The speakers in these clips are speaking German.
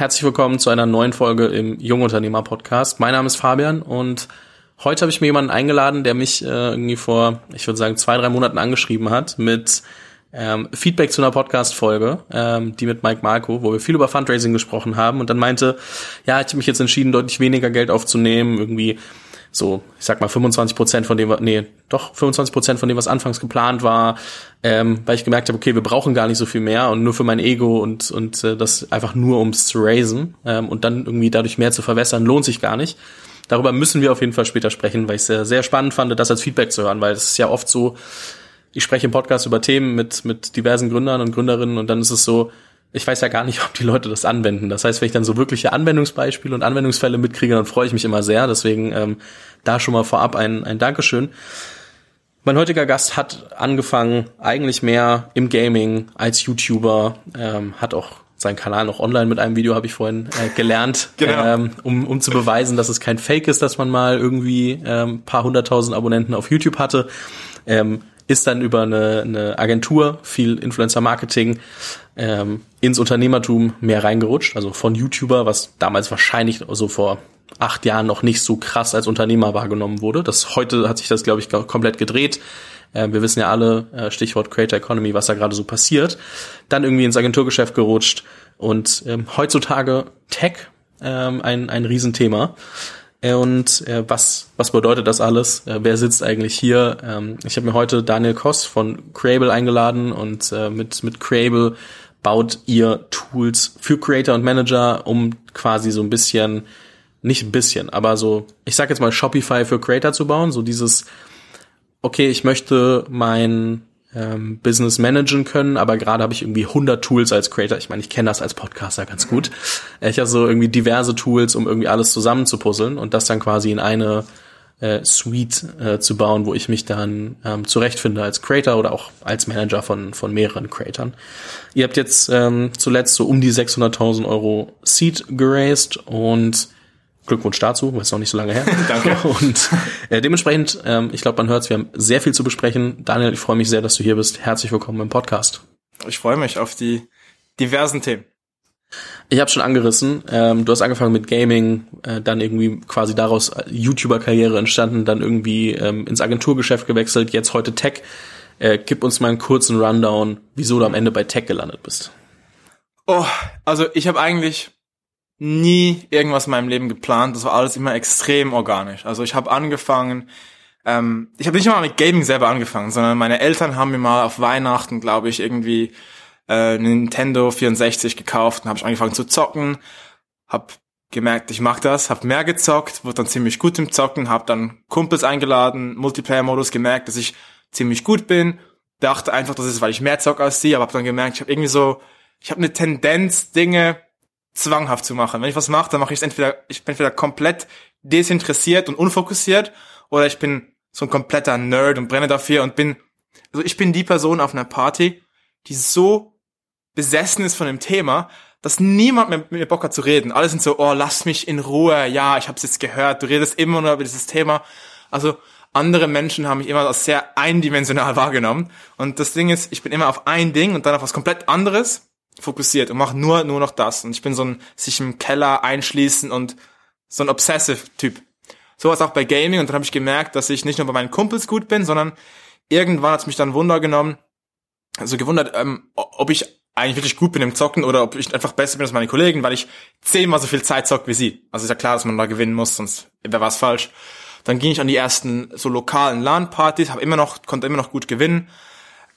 Herzlich willkommen zu einer neuen Folge im Jungunternehmer Podcast. Mein Name ist Fabian und heute habe ich mir jemanden eingeladen, der mich äh, irgendwie vor, ich würde sagen, zwei, drei Monaten angeschrieben hat mit ähm, Feedback zu einer Podcast-Folge, ähm, die mit Mike Marco, wo wir viel über Fundraising gesprochen haben und dann meinte, ja, ich habe mich jetzt entschieden, deutlich weniger Geld aufzunehmen, irgendwie so, ich sag mal 25 Prozent von dem, nee, doch 25 Prozent von dem, was anfangs geplant war, ähm, weil ich gemerkt habe, okay, wir brauchen gar nicht so viel mehr und nur für mein Ego und und äh, das einfach nur ums zu raisen ähm, und dann irgendwie dadurch mehr zu verwässern, lohnt sich gar nicht. Darüber müssen wir auf jeden Fall später sprechen, weil ich es sehr, sehr spannend fand, das als Feedback zu hören, weil es ist ja oft so, ich spreche im Podcast über Themen mit mit diversen Gründern und Gründerinnen und dann ist es so, ich weiß ja gar nicht, ob die Leute das anwenden. Das heißt, wenn ich dann so wirkliche Anwendungsbeispiele und Anwendungsfälle mitkriege, dann freue ich mich immer sehr. Deswegen ähm, da schon mal vorab ein, ein Dankeschön. Mein heutiger Gast hat angefangen eigentlich mehr im Gaming als YouTuber, ähm, hat auch seinen Kanal noch online mit einem Video, habe ich vorhin äh, gelernt, genau. ähm, um, um zu beweisen, dass es kein Fake ist, dass man mal irgendwie ähm, paar hunderttausend Abonnenten auf YouTube hatte. Ähm, ist dann über eine, eine Agentur, viel Influencer-Marketing, ähm, ins Unternehmertum mehr reingerutscht. Also von YouTuber, was damals wahrscheinlich so vor acht Jahren noch nicht so krass als Unternehmer wahrgenommen wurde. Das heute hat sich das, glaube ich, komplett gedreht. Äh, wir wissen ja alle, äh, Stichwort Creator Economy, was da gerade so passiert. Dann irgendwie ins Agenturgeschäft gerutscht und ähm, heutzutage Tech ähm, ein, ein Riesenthema. Äh, und äh, was, was bedeutet das alles? Äh, wer sitzt eigentlich hier? Ähm, ich habe mir heute Daniel Koss von Creable eingeladen und äh, mit, mit Creable baut ihr Tools für Creator und Manager, um quasi so ein bisschen, nicht ein bisschen, aber so, ich sag jetzt mal Shopify für Creator zu bauen, so dieses, okay, ich möchte mein ähm, Business managen können, aber gerade habe ich irgendwie 100 Tools als Creator. Ich meine, ich kenne das als Podcaster ganz gut. Ich habe so irgendwie diverse Tools, um irgendwie alles zusammen zu puzzeln und das dann quasi in eine äh, Suite äh, zu bauen, wo ich mich dann ähm, zurechtfinde als Creator oder auch als Manager von, von mehreren Creatoren. Ihr habt jetzt ähm, zuletzt so um die 600.000 Euro Seed geraced und Glückwunsch dazu, ist noch nicht so lange her. Danke. Und äh, dementsprechend, ähm, ich glaube, man hört es, wir haben sehr viel zu besprechen. Daniel, ich freue mich sehr, dass du hier bist. Herzlich willkommen im Podcast. Ich freue mich auf die diversen Themen. Ich habe schon angerissen. Ähm, du hast angefangen mit Gaming, äh, dann irgendwie quasi daraus YouTuber-Karriere entstanden, dann irgendwie ähm, ins Agenturgeschäft gewechselt, jetzt heute Tech. Äh, gib uns mal einen kurzen Rundown, wieso du am Ende bei Tech gelandet bist. Oh, also ich habe eigentlich nie irgendwas in meinem Leben geplant. Das war alles immer extrem organisch. Also ich habe angefangen, ähm, ich habe nicht mal mit Gaming selber angefangen, sondern meine Eltern haben mir mal auf Weihnachten, glaube ich, irgendwie äh, Nintendo 64 gekauft und habe ich angefangen zu zocken. Hab gemerkt, ich mag das, hab mehr gezockt, wurde dann ziemlich gut im Zocken, hab dann Kumpels eingeladen, Multiplayer-Modus gemerkt, dass ich ziemlich gut bin. Dachte einfach, das ist, weil ich mehr zock als sie, aber hab dann gemerkt, ich habe irgendwie so, ich habe eine Tendenz, Dinge zwanghaft zu machen. Wenn ich was mache, dann mache ich es entweder, ich bin entweder komplett desinteressiert und unfokussiert oder ich bin so ein kompletter Nerd und brenne dafür und bin, also ich bin die Person auf einer Party, die so besessen ist von dem Thema, dass niemand mehr mit mir Bock hat zu reden. Alle sind so, oh, lass mich in Ruhe, ja, ich hab's jetzt gehört, du redest immer nur über dieses Thema. Also andere Menschen haben mich immer als sehr eindimensional wahrgenommen. Und das Ding ist, ich bin immer auf ein Ding und dann auf was komplett anderes fokussiert und mache nur, nur noch das. Und ich bin so ein sich im Keller einschließen und so ein Obsessive-Typ. Sowas auch bei Gaming und dann habe ich gemerkt, dass ich nicht nur bei meinen Kumpels gut bin, sondern irgendwann hat es mich dann Wunder genommen, also gewundert, ähm, ob ich eigentlich wirklich gut bin im Zocken oder ob ich einfach besser bin als meine Kollegen, weil ich zehnmal so viel Zeit zocke wie sie. Also ist ja klar, dass man da gewinnen muss, sonst wäre was falsch. Dann ging ich an die ersten so lokalen LAN-Partys, habe immer noch, konnte immer noch gut gewinnen.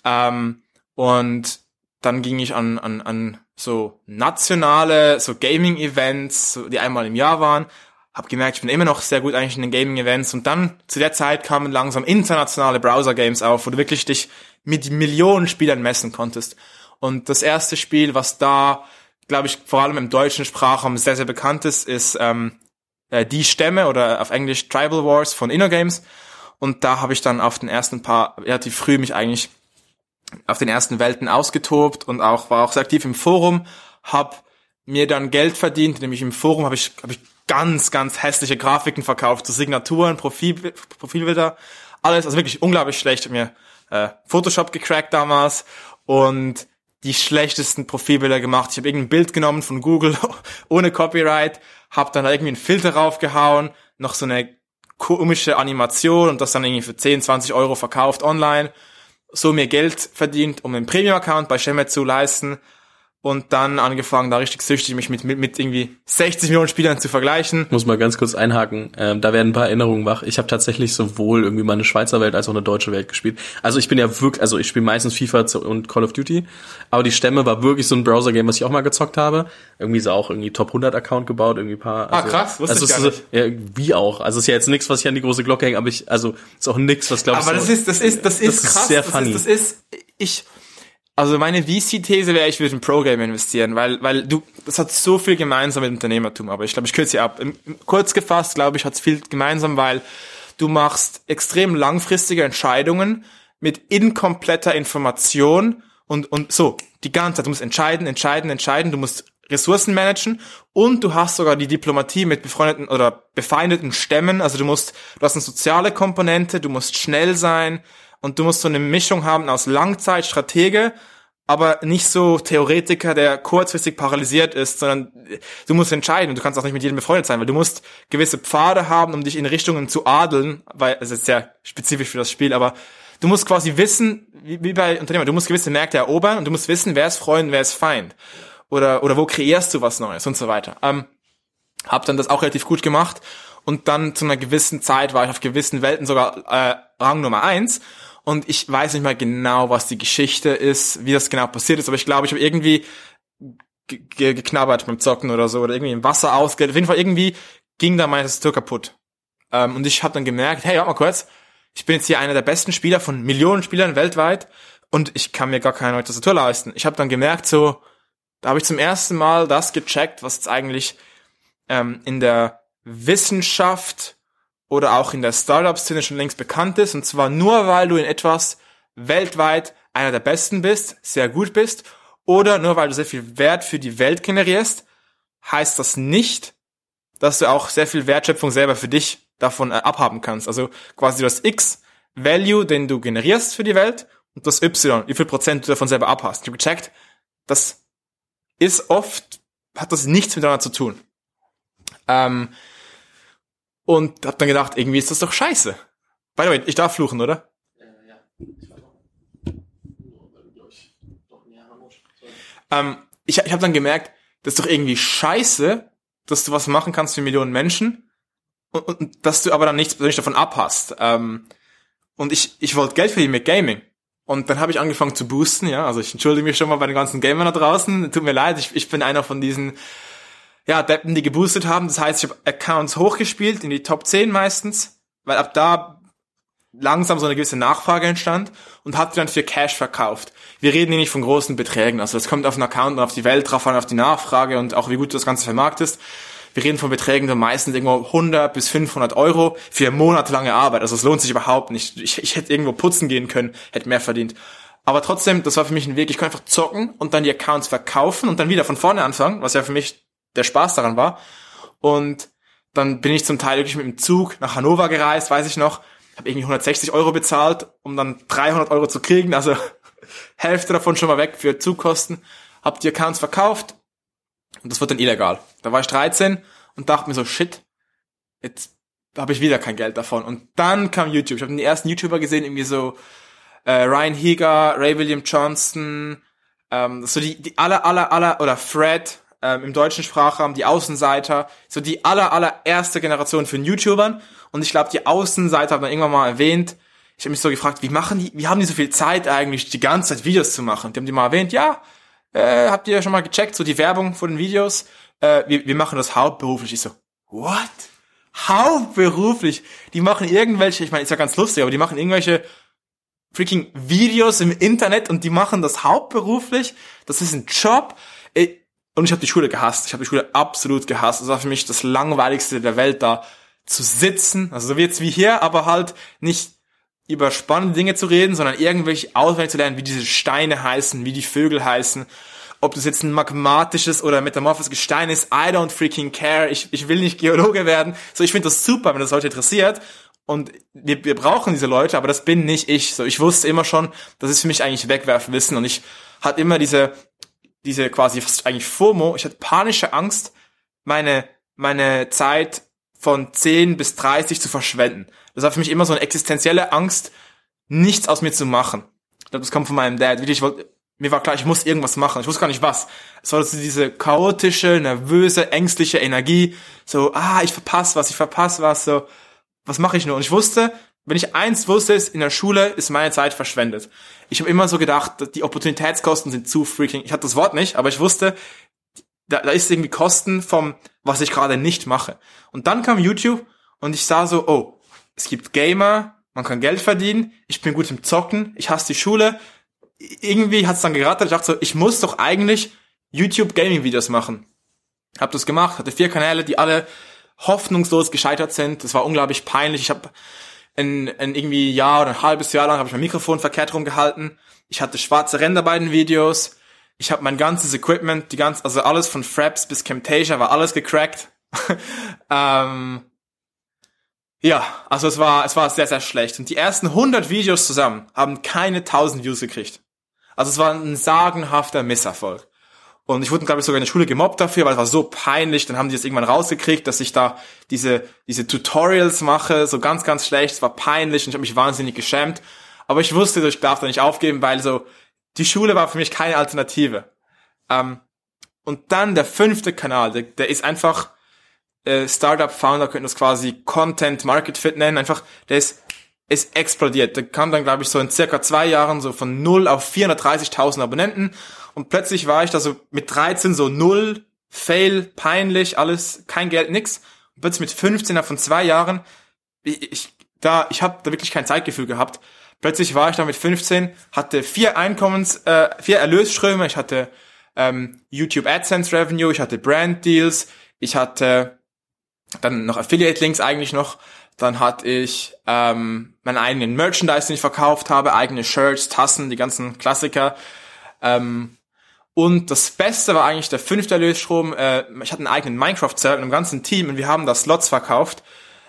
Ähm, und dann ging ich an, an, an so nationale, so Gaming-Events, die einmal im Jahr waren. Hab gemerkt, ich bin immer noch sehr gut eigentlich in den Gaming-Events. Und dann zu der Zeit kamen langsam internationale Browser-Games auf, wo du wirklich dich mit Millionen Spielern messen konntest. Und das erste Spiel, was da, glaube ich, vor allem im deutschen Sprachraum sehr, sehr bekannt ist, ist ähm, äh, Die Stämme oder auf Englisch Tribal Wars von InnoGames. Und da habe ich dann auf den ersten paar relativ früh mich eigentlich auf den ersten Welten ausgetobt und auch war auch sehr aktiv im Forum, hab mir dann Geld verdient, nämlich im Forum habe ich, hab ich ganz, ganz hässliche Grafiken verkauft, so Signaturen, Profil, Profilbilder, alles, also wirklich unglaublich schlecht. mir äh, Photoshop gecrackt damals und die schlechtesten Profilbilder gemacht. Ich habe irgendein Bild genommen von Google ohne Copyright, hab dann irgendwie einen Filter raufgehauen, noch so eine komische Animation und das dann irgendwie für 10, 20 Euro verkauft online, so mir Geld verdient, um einen Premium-Account bei Shemet zu leisten und dann angefangen, da richtig süchtig mich mit, mit, mit irgendwie 60 Millionen Spielern zu vergleichen. Muss mal ganz kurz einhaken. Ähm, da werden ein paar Erinnerungen wach. Ich habe tatsächlich sowohl irgendwie mal eine Schweizer Welt als auch eine deutsche Welt gespielt. Also ich bin ja wirklich, also ich spiele meistens FIFA und Call of Duty, aber die Stämme war wirklich so ein Browser-Game, was ich auch mal gezockt habe. Irgendwie so auch irgendwie Top 100 Account gebaut, irgendwie paar. Ah, also, ah krass, wusste also ich gar nicht. Ja, wie auch. Also es ist ja jetzt nichts, was ich an die große Glocke hänge, aber ich, also ist auch nichts, was glaube ich. Aber so, das ist, das ist, das ist das krass. Ist sehr funny. Das ist, das ist ich also meine VC-These wäre, ich würde in Pro-Game investieren, weil, weil du, das hat so viel gemeinsam mit Unternehmertum, aber ich glaube, ich kürze sie ab. Kurz gefasst, glaube ich, hat es viel gemeinsam, weil du machst extrem langfristige Entscheidungen mit inkompletter Information und, und so, die ganze Zeit. Du musst entscheiden, entscheiden, entscheiden, du musst Ressourcen managen und du hast sogar die Diplomatie mit befreundeten oder befeindeten Stämmen. Also du musst, du hast eine soziale Komponente, du musst schnell sein, und du musst so eine Mischung haben aus Langzeitstratege, aber nicht so Theoretiker, der kurzfristig paralysiert ist, sondern du musst entscheiden und du kannst auch nicht mit jedem befreundet sein, weil du musst gewisse Pfade haben, um dich in Richtungen zu adeln, weil es ist sehr spezifisch für das Spiel, aber du musst quasi wissen, wie, bei Unternehmern, du musst gewisse Märkte erobern und du musst wissen, wer ist Freund, wer ist Feind. Oder, oder wo kreierst du was Neues und so weiter. Ähm, hab dann das auch relativ gut gemacht und dann zu einer gewissen Zeit war ich auf gewissen Welten sogar äh, Rang Nummer eins und ich weiß nicht mal genau, was die Geschichte ist, wie das genau passiert ist, aber ich glaube, ich habe irgendwie geknabbert beim Zocken oder so oder irgendwie im Wasser ausgeht. Auf jeden Fall irgendwie ging da meine Tastatur kaputt. Ähm, und ich habe dann gemerkt, hey, warte mal kurz, ich bin jetzt hier einer der besten Spieler von Millionen Spielern weltweit und ich kann mir gar keine neue Tastatur leisten. Ich habe dann gemerkt, so, da habe ich zum ersten Mal das gecheckt, was jetzt eigentlich ähm, in der Wissenschaft oder auch in der Startup-Szene schon längst bekannt ist. Und zwar nur, weil du in etwas weltweit einer der Besten bist, sehr gut bist, oder nur weil du sehr viel Wert für die Welt generierst, heißt das nicht, dass du auch sehr viel Wertschöpfung selber für dich davon äh, abhaben kannst. Also quasi das X Value, den du generierst für die Welt und das Y, wie viel Prozent du davon selber abhast. Ich habe gecheckt, das ist oft, hat das nichts miteinander zu tun. Ähm, und hab dann gedacht, irgendwie ist das doch scheiße. By the way, ich darf fluchen, oder? Äh, ja. Ähm, ich, ich habe dann gemerkt, das ist doch irgendwie scheiße, dass du was machen kannst für Millionen Menschen und, und dass du aber dann nichts nicht davon abhast. Ähm, und ich, ich wollte Geld verdienen mit Gaming. Und dann habe ich angefangen zu boosten, ja. Also ich entschuldige mich schon mal bei den ganzen Gamern da draußen. Tut mir leid, ich, ich bin einer von diesen ja, Deppen, die geboostet haben. Das heißt, ich habe Accounts hochgespielt, in die Top 10 meistens, weil ab da langsam so eine gewisse Nachfrage entstand und hat die dann für Cash verkauft. Wir reden hier nicht von großen Beträgen, also es kommt auf den Account und auf die Welt drauf an, auf die Nachfrage und auch wie gut du das Ganze vermarktest. Wir reden von Beträgen, die meistens irgendwo 100 bis 500 Euro für monatelange Arbeit. Also es lohnt sich überhaupt nicht. Ich, ich hätte irgendwo putzen gehen können, hätte mehr verdient. Aber trotzdem, das war für mich ein Weg. Ich konnte einfach zocken und dann die Accounts verkaufen und dann wieder von vorne anfangen, was ja für mich der Spaß daran war. Und dann bin ich zum Teil wirklich mit dem Zug nach Hannover gereist, weiß ich noch, habe irgendwie 160 Euro bezahlt, um dann 300 Euro zu kriegen, also Hälfte davon schon mal weg für Zugkosten, hab die Accounts verkauft und das wird dann illegal. Da war ich 13 und dachte mir so, shit, jetzt habe ich wieder kein Geld davon. Und dann kam YouTube. Ich habe die ersten YouTuber gesehen, irgendwie so äh, Ryan Heger, Ray William Johnston, ähm, so die, die aller, aller, aller, oder Fred, ähm, im deutschen Sprachraum, die Außenseiter, so die aller, allererste Generation von YouTubern. Und ich glaube, die Außenseiter haben dann irgendwann mal erwähnt, ich habe mich so gefragt, wie machen die, wie haben die so viel Zeit eigentlich, die ganze Zeit Videos zu machen? Die haben die mal erwähnt, ja, äh, habt ihr schon mal gecheckt, so die Werbung von den Videos, äh, wir, wir machen das hauptberuflich. Ich so, what? Hauptberuflich? Die machen irgendwelche, ich meine, ist ja ganz lustig, aber die machen irgendwelche freaking Videos im Internet und die machen das hauptberuflich. Das ist ein Job. Und ich habe die Schule gehasst. Ich habe die Schule absolut gehasst. Das war für mich das langweiligste der Welt, da zu sitzen. Also so jetzt wie hier, aber halt nicht über spannende Dinge zu reden, sondern irgendwelche auswendig zu lernen, wie diese Steine heißen, wie die Vögel heißen. Ob das jetzt ein magmatisches oder metamorphes Gestein ist, I don't freaking care. Ich, ich will nicht Geologe werden. So, ich finde das super, wenn das Leute interessiert. Und wir, wir brauchen diese Leute, aber das bin nicht ich. So, ich wusste immer schon, das ist für mich eigentlich Wegwerfwissen. Und ich hatte immer diese diese quasi eigentlich FOMO, ich hatte panische Angst, meine, meine Zeit von 10 bis 30 zu verschwenden. Das war für mich immer so eine existenzielle Angst, nichts aus mir zu machen. Ich glaube, das kommt von meinem Dad. Ich wollte, mir war klar, ich muss irgendwas machen. Ich wusste gar nicht was. Es war so diese chaotische, nervöse, ängstliche Energie. So, ah, ich verpasse was, ich verpasse was. So, was mache ich nur? Und ich wusste, wenn ich eins wusste, ist, in der Schule ist meine Zeit verschwendet. Ich habe immer so gedacht, die Opportunitätskosten sind zu freaking. Ich hatte das Wort nicht, aber ich wusste, da, da ist irgendwie Kosten vom, was ich gerade nicht mache. Und dann kam YouTube und ich sah so, oh, es gibt Gamer, man kann Geld verdienen, ich bin gut im Zocken, ich hasse die Schule. Irgendwie hat es dann geraten, ich dachte so, ich muss doch eigentlich YouTube Gaming Videos machen. Hab das gemacht, hatte vier Kanäle, die alle hoffnungslos gescheitert sind. Das war unglaublich peinlich. Ich habe ein, ein irgendwie Jahr oder ein halbes Jahr lang habe ich mein Mikrofon verkehrt rumgehalten. Ich hatte schwarze Ränder bei den Videos. Ich habe mein ganzes Equipment, die ganz, also alles von Fraps bis Camtasia war alles gecrackt. ähm, ja, also es war, es war sehr, sehr schlecht. Und die ersten 100 Videos zusammen haben keine 1000 Views gekriegt. Also es war ein sagenhafter Misserfolg. Und ich wurde, glaube ich, sogar in der Schule gemobbt dafür, weil es war so peinlich. Dann haben die es irgendwann rausgekriegt, dass ich da diese, diese Tutorials mache, so ganz, ganz schlecht. Es war peinlich und ich habe mich wahnsinnig geschämt. Aber ich wusste, ich darf da nicht aufgeben, weil so, die Schule war für mich keine Alternative. Ähm, und dann der fünfte Kanal, der, der ist einfach, äh, Startup-Founder könnten das quasi Content Market Fit nennen, einfach, der ist, ist explodiert. Der kam dann, glaube ich, so in circa zwei Jahren so von 0 auf 430.000 Abonnenten und plötzlich war ich da so mit 13 so null, fail, peinlich, alles, kein Geld, nix. Und plötzlich mit 15 von zwei Jahren, ich, ich da, ich habe da wirklich kein Zeitgefühl gehabt. Plötzlich war ich da mit 15, hatte vier Einkommens, äh, vier Erlösströme, ich hatte ähm, YouTube AdSense Revenue, ich hatte Brand Deals, ich hatte dann noch Affiliate-Links eigentlich noch. Dann hatte ich ähm, meinen eigenen Merchandise, den ich verkauft habe, eigene Shirts, Tassen, die ganzen Klassiker. Ähm, und das Beste war eigentlich der fünfte Erlösstrom. Äh, ich hatte einen eigenen Minecraft-Server mit einem ganzen Team und wir haben da Slots verkauft.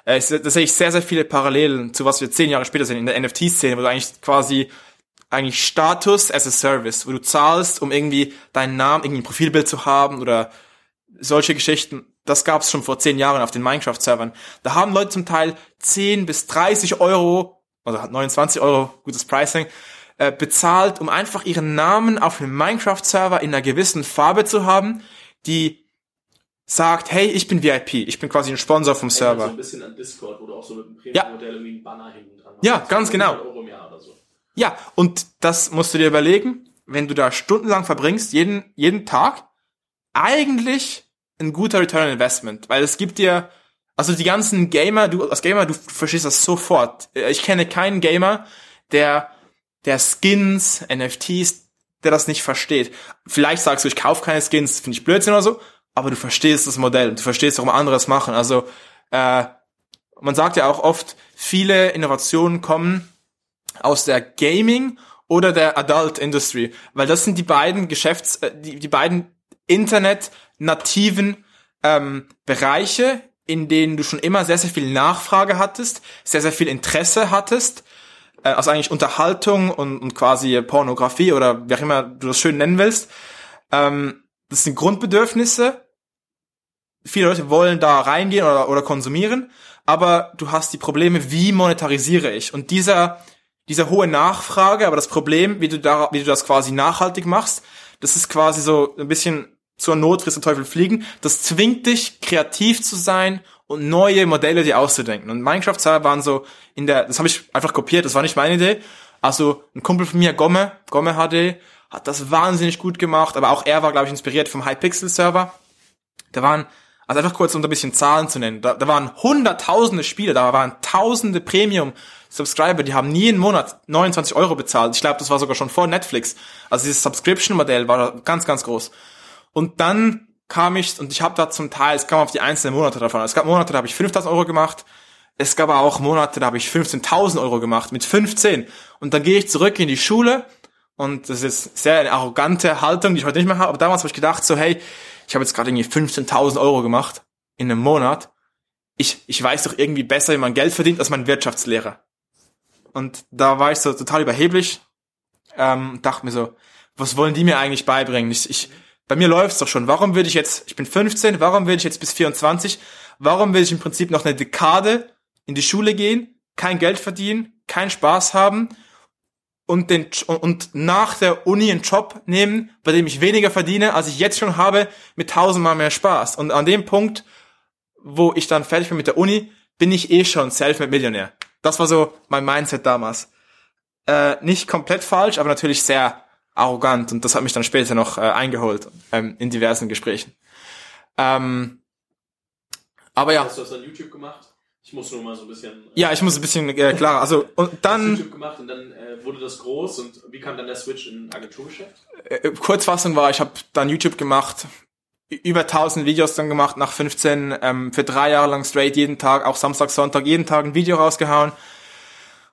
Äh, da sehe ich sehr, sehr viele Parallelen zu was wir zehn Jahre später sehen in der NFT-Szene, wo du eigentlich quasi eigentlich Status as a Service, wo du zahlst, um irgendwie deinen Namen, irgendwie ein Profilbild zu haben oder solche Geschichten das gab es schon vor zehn Jahren auf den Minecraft-Servern. Da haben Leute zum Teil 10 bis 30 Euro, oder 29 Euro, gutes Pricing, äh, bezahlt, um einfach ihren Namen auf einem Minecraft-Server in einer gewissen Farbe zu haben, die sagt, hey, ich bin VIP, ich bin quasi ein Sponsor vom Server. So ein bisschen an Discord, wo du auch so mit einem Premium-Modell ja. irgendwie einen Banner hinten dran hast. Ja, ganz genau. So. Ja, und das musst du dir überlegen, wenn du da stundenlang verbringst, jeden, jeden Tag, eigentlich ein guter Return Investment, weil es gibt dir, also die ganzen Gamer, du als Gamer, du verstehst das sofort. Ich kenne keinen Gamer, der, der Skins, NFTs, der das nicht versteht. Vielleicht sagst du, ich kaufe keine Skins, finde ich Blödsinn oder so, aber du verstehst das Modell, du verstehst, warum andere es machen. Also äh, man sagt ja auch oft, viele Innovationen kommen aus der Gaming oder der Adult Industry, weil das sind die beiden Geschäfts, äh, die, die beiden Internet nativen ähm, Bereiche, in denen du schon immer sehr, sehr viel Nachfrage hattest, sehr, sehr viel Interesse hattest, also eigentlich Unterhaltung und, und quasi Pornografie oder wie auch immer du das schön nennen willst. Ähm, das sind Grundbedürfnisse. Viele Leute wollen da reingehen oder, oder konsumieren, aber du hast die Probleme, wie monetarisiere ich? Und dieser, dieser hohe Nachfrage, aber das Problem, wie du da, wie du das quasi nachhaltig machst, das ist quasi so ein bisschen zur Not frisst Teufel fliegen. Das zwingt dich, kreativ zu sein und neue Modelle dir auszudenken. Und Minecraft-Server waren so in der, das habe ich einfach kopiert, das war nicht meine Idee. Also ein Kumpel von mir, Gomme, Gomme HD, hat das wahnsinnig gut gemacht, aber auch er war, glaube ich, inspiriert vom Hypixel-Server. Da waren, also einfach kurz, um da ein bisschen Zahlen zu nennen, da, da waren hunderttausende Spiele, da waren tausende Premium-Subscriber, die haben nie im Monat 29 Euro bezahlt. Ich glaube, das war sogar schon vor Netflix. Also dieses Subscription-Modell war ganz, ganz groß. Und dann kam ich, und ich habe da zum Teil, es kam auf die einzelnen Monate davon. Es gab Monate, da habe ich 5.000 Euro gemacht. Es gab auch Monate, da habe ich 15.000 Euro gemacht, mit 15. Und dann gehe ich zurück in die Schule. Und das ist sehr eine arrogante Haltung, die ich heute nicht mehr habe. Aber damals habe ich gedacht, so, hey, ich habe jetzt gerade irgendwie 15.000 Euro gemacht in einem Monat. Ich, ich weiß doch irgendwie besser, wie man Geld verdient, als mein Wirtschaftslehrer. Und da war ich so total überheblich. Ähm, dachte mir so, was wollen die mir eigentlich beibringen? Ich, ich, Bei mir läuft's doch schon. Warum würde ich jetzt, ich bin 15, warum würde ich jetzt bis 24, warum will ich im Prinzip noch eine Dekade in die Schule gehen, kein Geld verdienen, keinen Spaß haben und den und nach der Uni einen Job nehmen, bei dem ich weniger verdiene, als ich jetzt schon habe, mit tausendmal mehr Spaß. Und an dem Punkt, wo ich dann fertig bin mit der Uni, bin ich eh schon Self-Made-Millionär. Das war so mein Mindset damals. Äh, nicht komplett falsch, aber natürlich sehr arrogant und das hat mich dann später noch äh, eingeholt ähm, in diversen Gesprächen. Ähm, aber ja. Hast du das an YouTube gemacht? Ich muss nur mal so ein bisschen. Äh, ja, ich muss ein bisschen äh, klar. Also und dann. YouTube gemacht und dann äh, wurde das groß und wie kam dann der Switch in Agenturgeschäft? Äh, Kurzfassung war, ich habe dann YouTube gemacht, über 1000 Videos dann gemacht nach 15 ähm, für drei Jahre lang straight jeden Tag, auch Samstag, Sonntag jeden Tag ein Video rausgehauen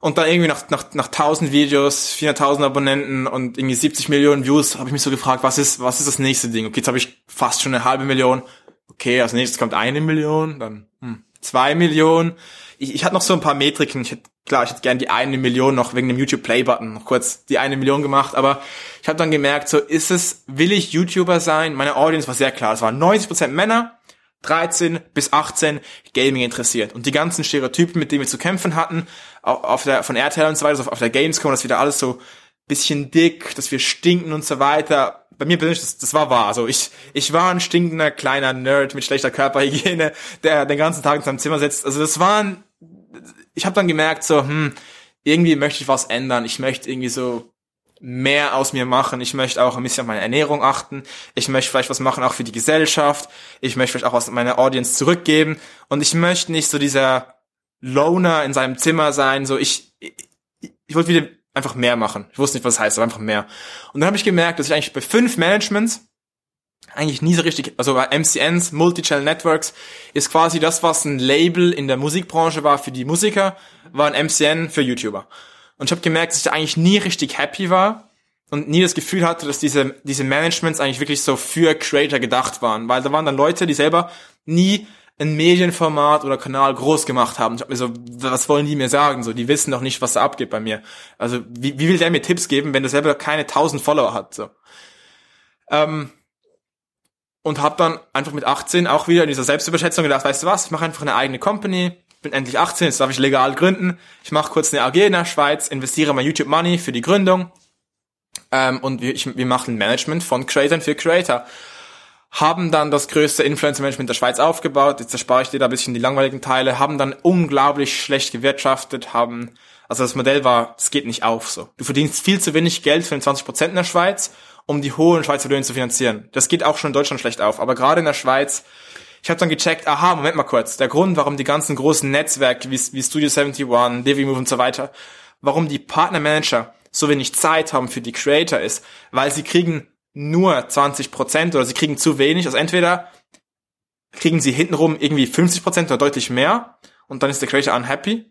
und dann irgendwie nach, nach, nach 1000 Videos, 400.000 Abonnenten und irgendwie 70 Millionen Views, habe ich mich so gefragt, was ist, was ist das nächste Ding? Okay, jetzt habe ich fast schon eine halbe Million. Okay, als nächstes kommt eine Million, dann hm, zwei Millionen. Ich, ich hatte noch so ein paar Metriken. Ich hätte, klar, ich hätte gern die eine Million noch wegen dem YouTube Play Button noch kurz die eine Million gemacht, aber ich habe dann gemerkt, so ist es, will ich YouTuber sein? Meine Audience war sehr klar. Es waren 90% Männer, 13 bis 18 Gaming interessiert. Und die ganzen Stereotypen, mit denen wir zu kämpfen hatten, auf der, von RTL und so weiter, auf der Gamescom, dass wieder alles so bisschen dick, dass wir stinken und so weiter. Bei mir persönlich, das, das war wahr. Also ich, ich war ein stinkender kleiner Nerd mit schlechter Körperhygiene, der den ganzen Tag in seinem Zimmer sitzt. Also das waren, ich habe dann gemerkt, so, hm, irgendwie möchte ich was ändern. Ich möchte irgendwie so mehr aus mir machen. Ich möchte auch ein bisschen auf meine Ernährung achten. Ich möchte vielleicht was machen auch für die Gesellschaft. Ich möchte vielleicht auch was meiner Audience zurückgeben. Und ich möchte nicht so dieser Loner in seinem Zimmer sein. So ich, ich, ich wollte wieder einfach mehr machen. Ich wusste nicht, was das heißt, aber einfach mehr. Und dann habe ich gemerkt, dass ich eigentlich bei fünf Managements eigentlich nie so richtig, also bei MCNs, Multichannel Networks, ist quasi das, was ein Label in der Musikbranche war für die Musiker, war ein MCN für YouTuber. Und ich habe gemerkt, dass ich da eigentlich nie richtig happy war und nie das Gefühl hatte, dass diese, diese Managements eigentlich wirklich so für Creator gedacht waren. Weil da waren dann Leute, die selber nie ein Medienformat oder Kanal groß gemacht haben. Ich hab mir so, was wollen die mir sagen? So, die wissen doch nicht, was da abgeht bei mir. Also, wie, wie will der mir Tipps geben, wenn der selber keine 1000 Follower hat? So. Ähm, und habe dann einfach mit 18 auch wieder in dieser Selbstüberschätzung gedacht, weißt du was, ich mache einfach eine eigene Company, bin endlich 18, jetzt darf ich legal gründen. Ich mache kurz eine AG in der Schweiz, investiere mein YouTube Money für die Gründung ähm, und wir, ich, wir machen Management von Creators für Creator. Haben dann das größte Influencer-Management der Schweiz aufgebaut, jetzt erspare ich dir da ein bisschen die langweiligen Teile, haben dann unglaublich schlecht gewirtschaftet, haben, also das Modell war, es geht nicht auf so. Du verdienst viel zu wenig Geld für den 20% in der Schweiz, um die hohen Schweizer Löhne zu finanzieren. Das geht auch schon in Deutschland schlecht auf, aber gerade in der Schweiz ich habe dann gecheckt, aha, Moment mal kurz, der Grund, warum die ganzen großen Netzwerke wie, wie Studio 71, DiviMove und so weiter, warum die Partnermanager so wenig Zeit haben für die Creator ist, weil sie kriegen nur 20% oder sie kriegen zu wenig. Also entweder kriegen sie hintenrum irgendwie 50% oder deutlich mehr und dann ist der Creator unhappy.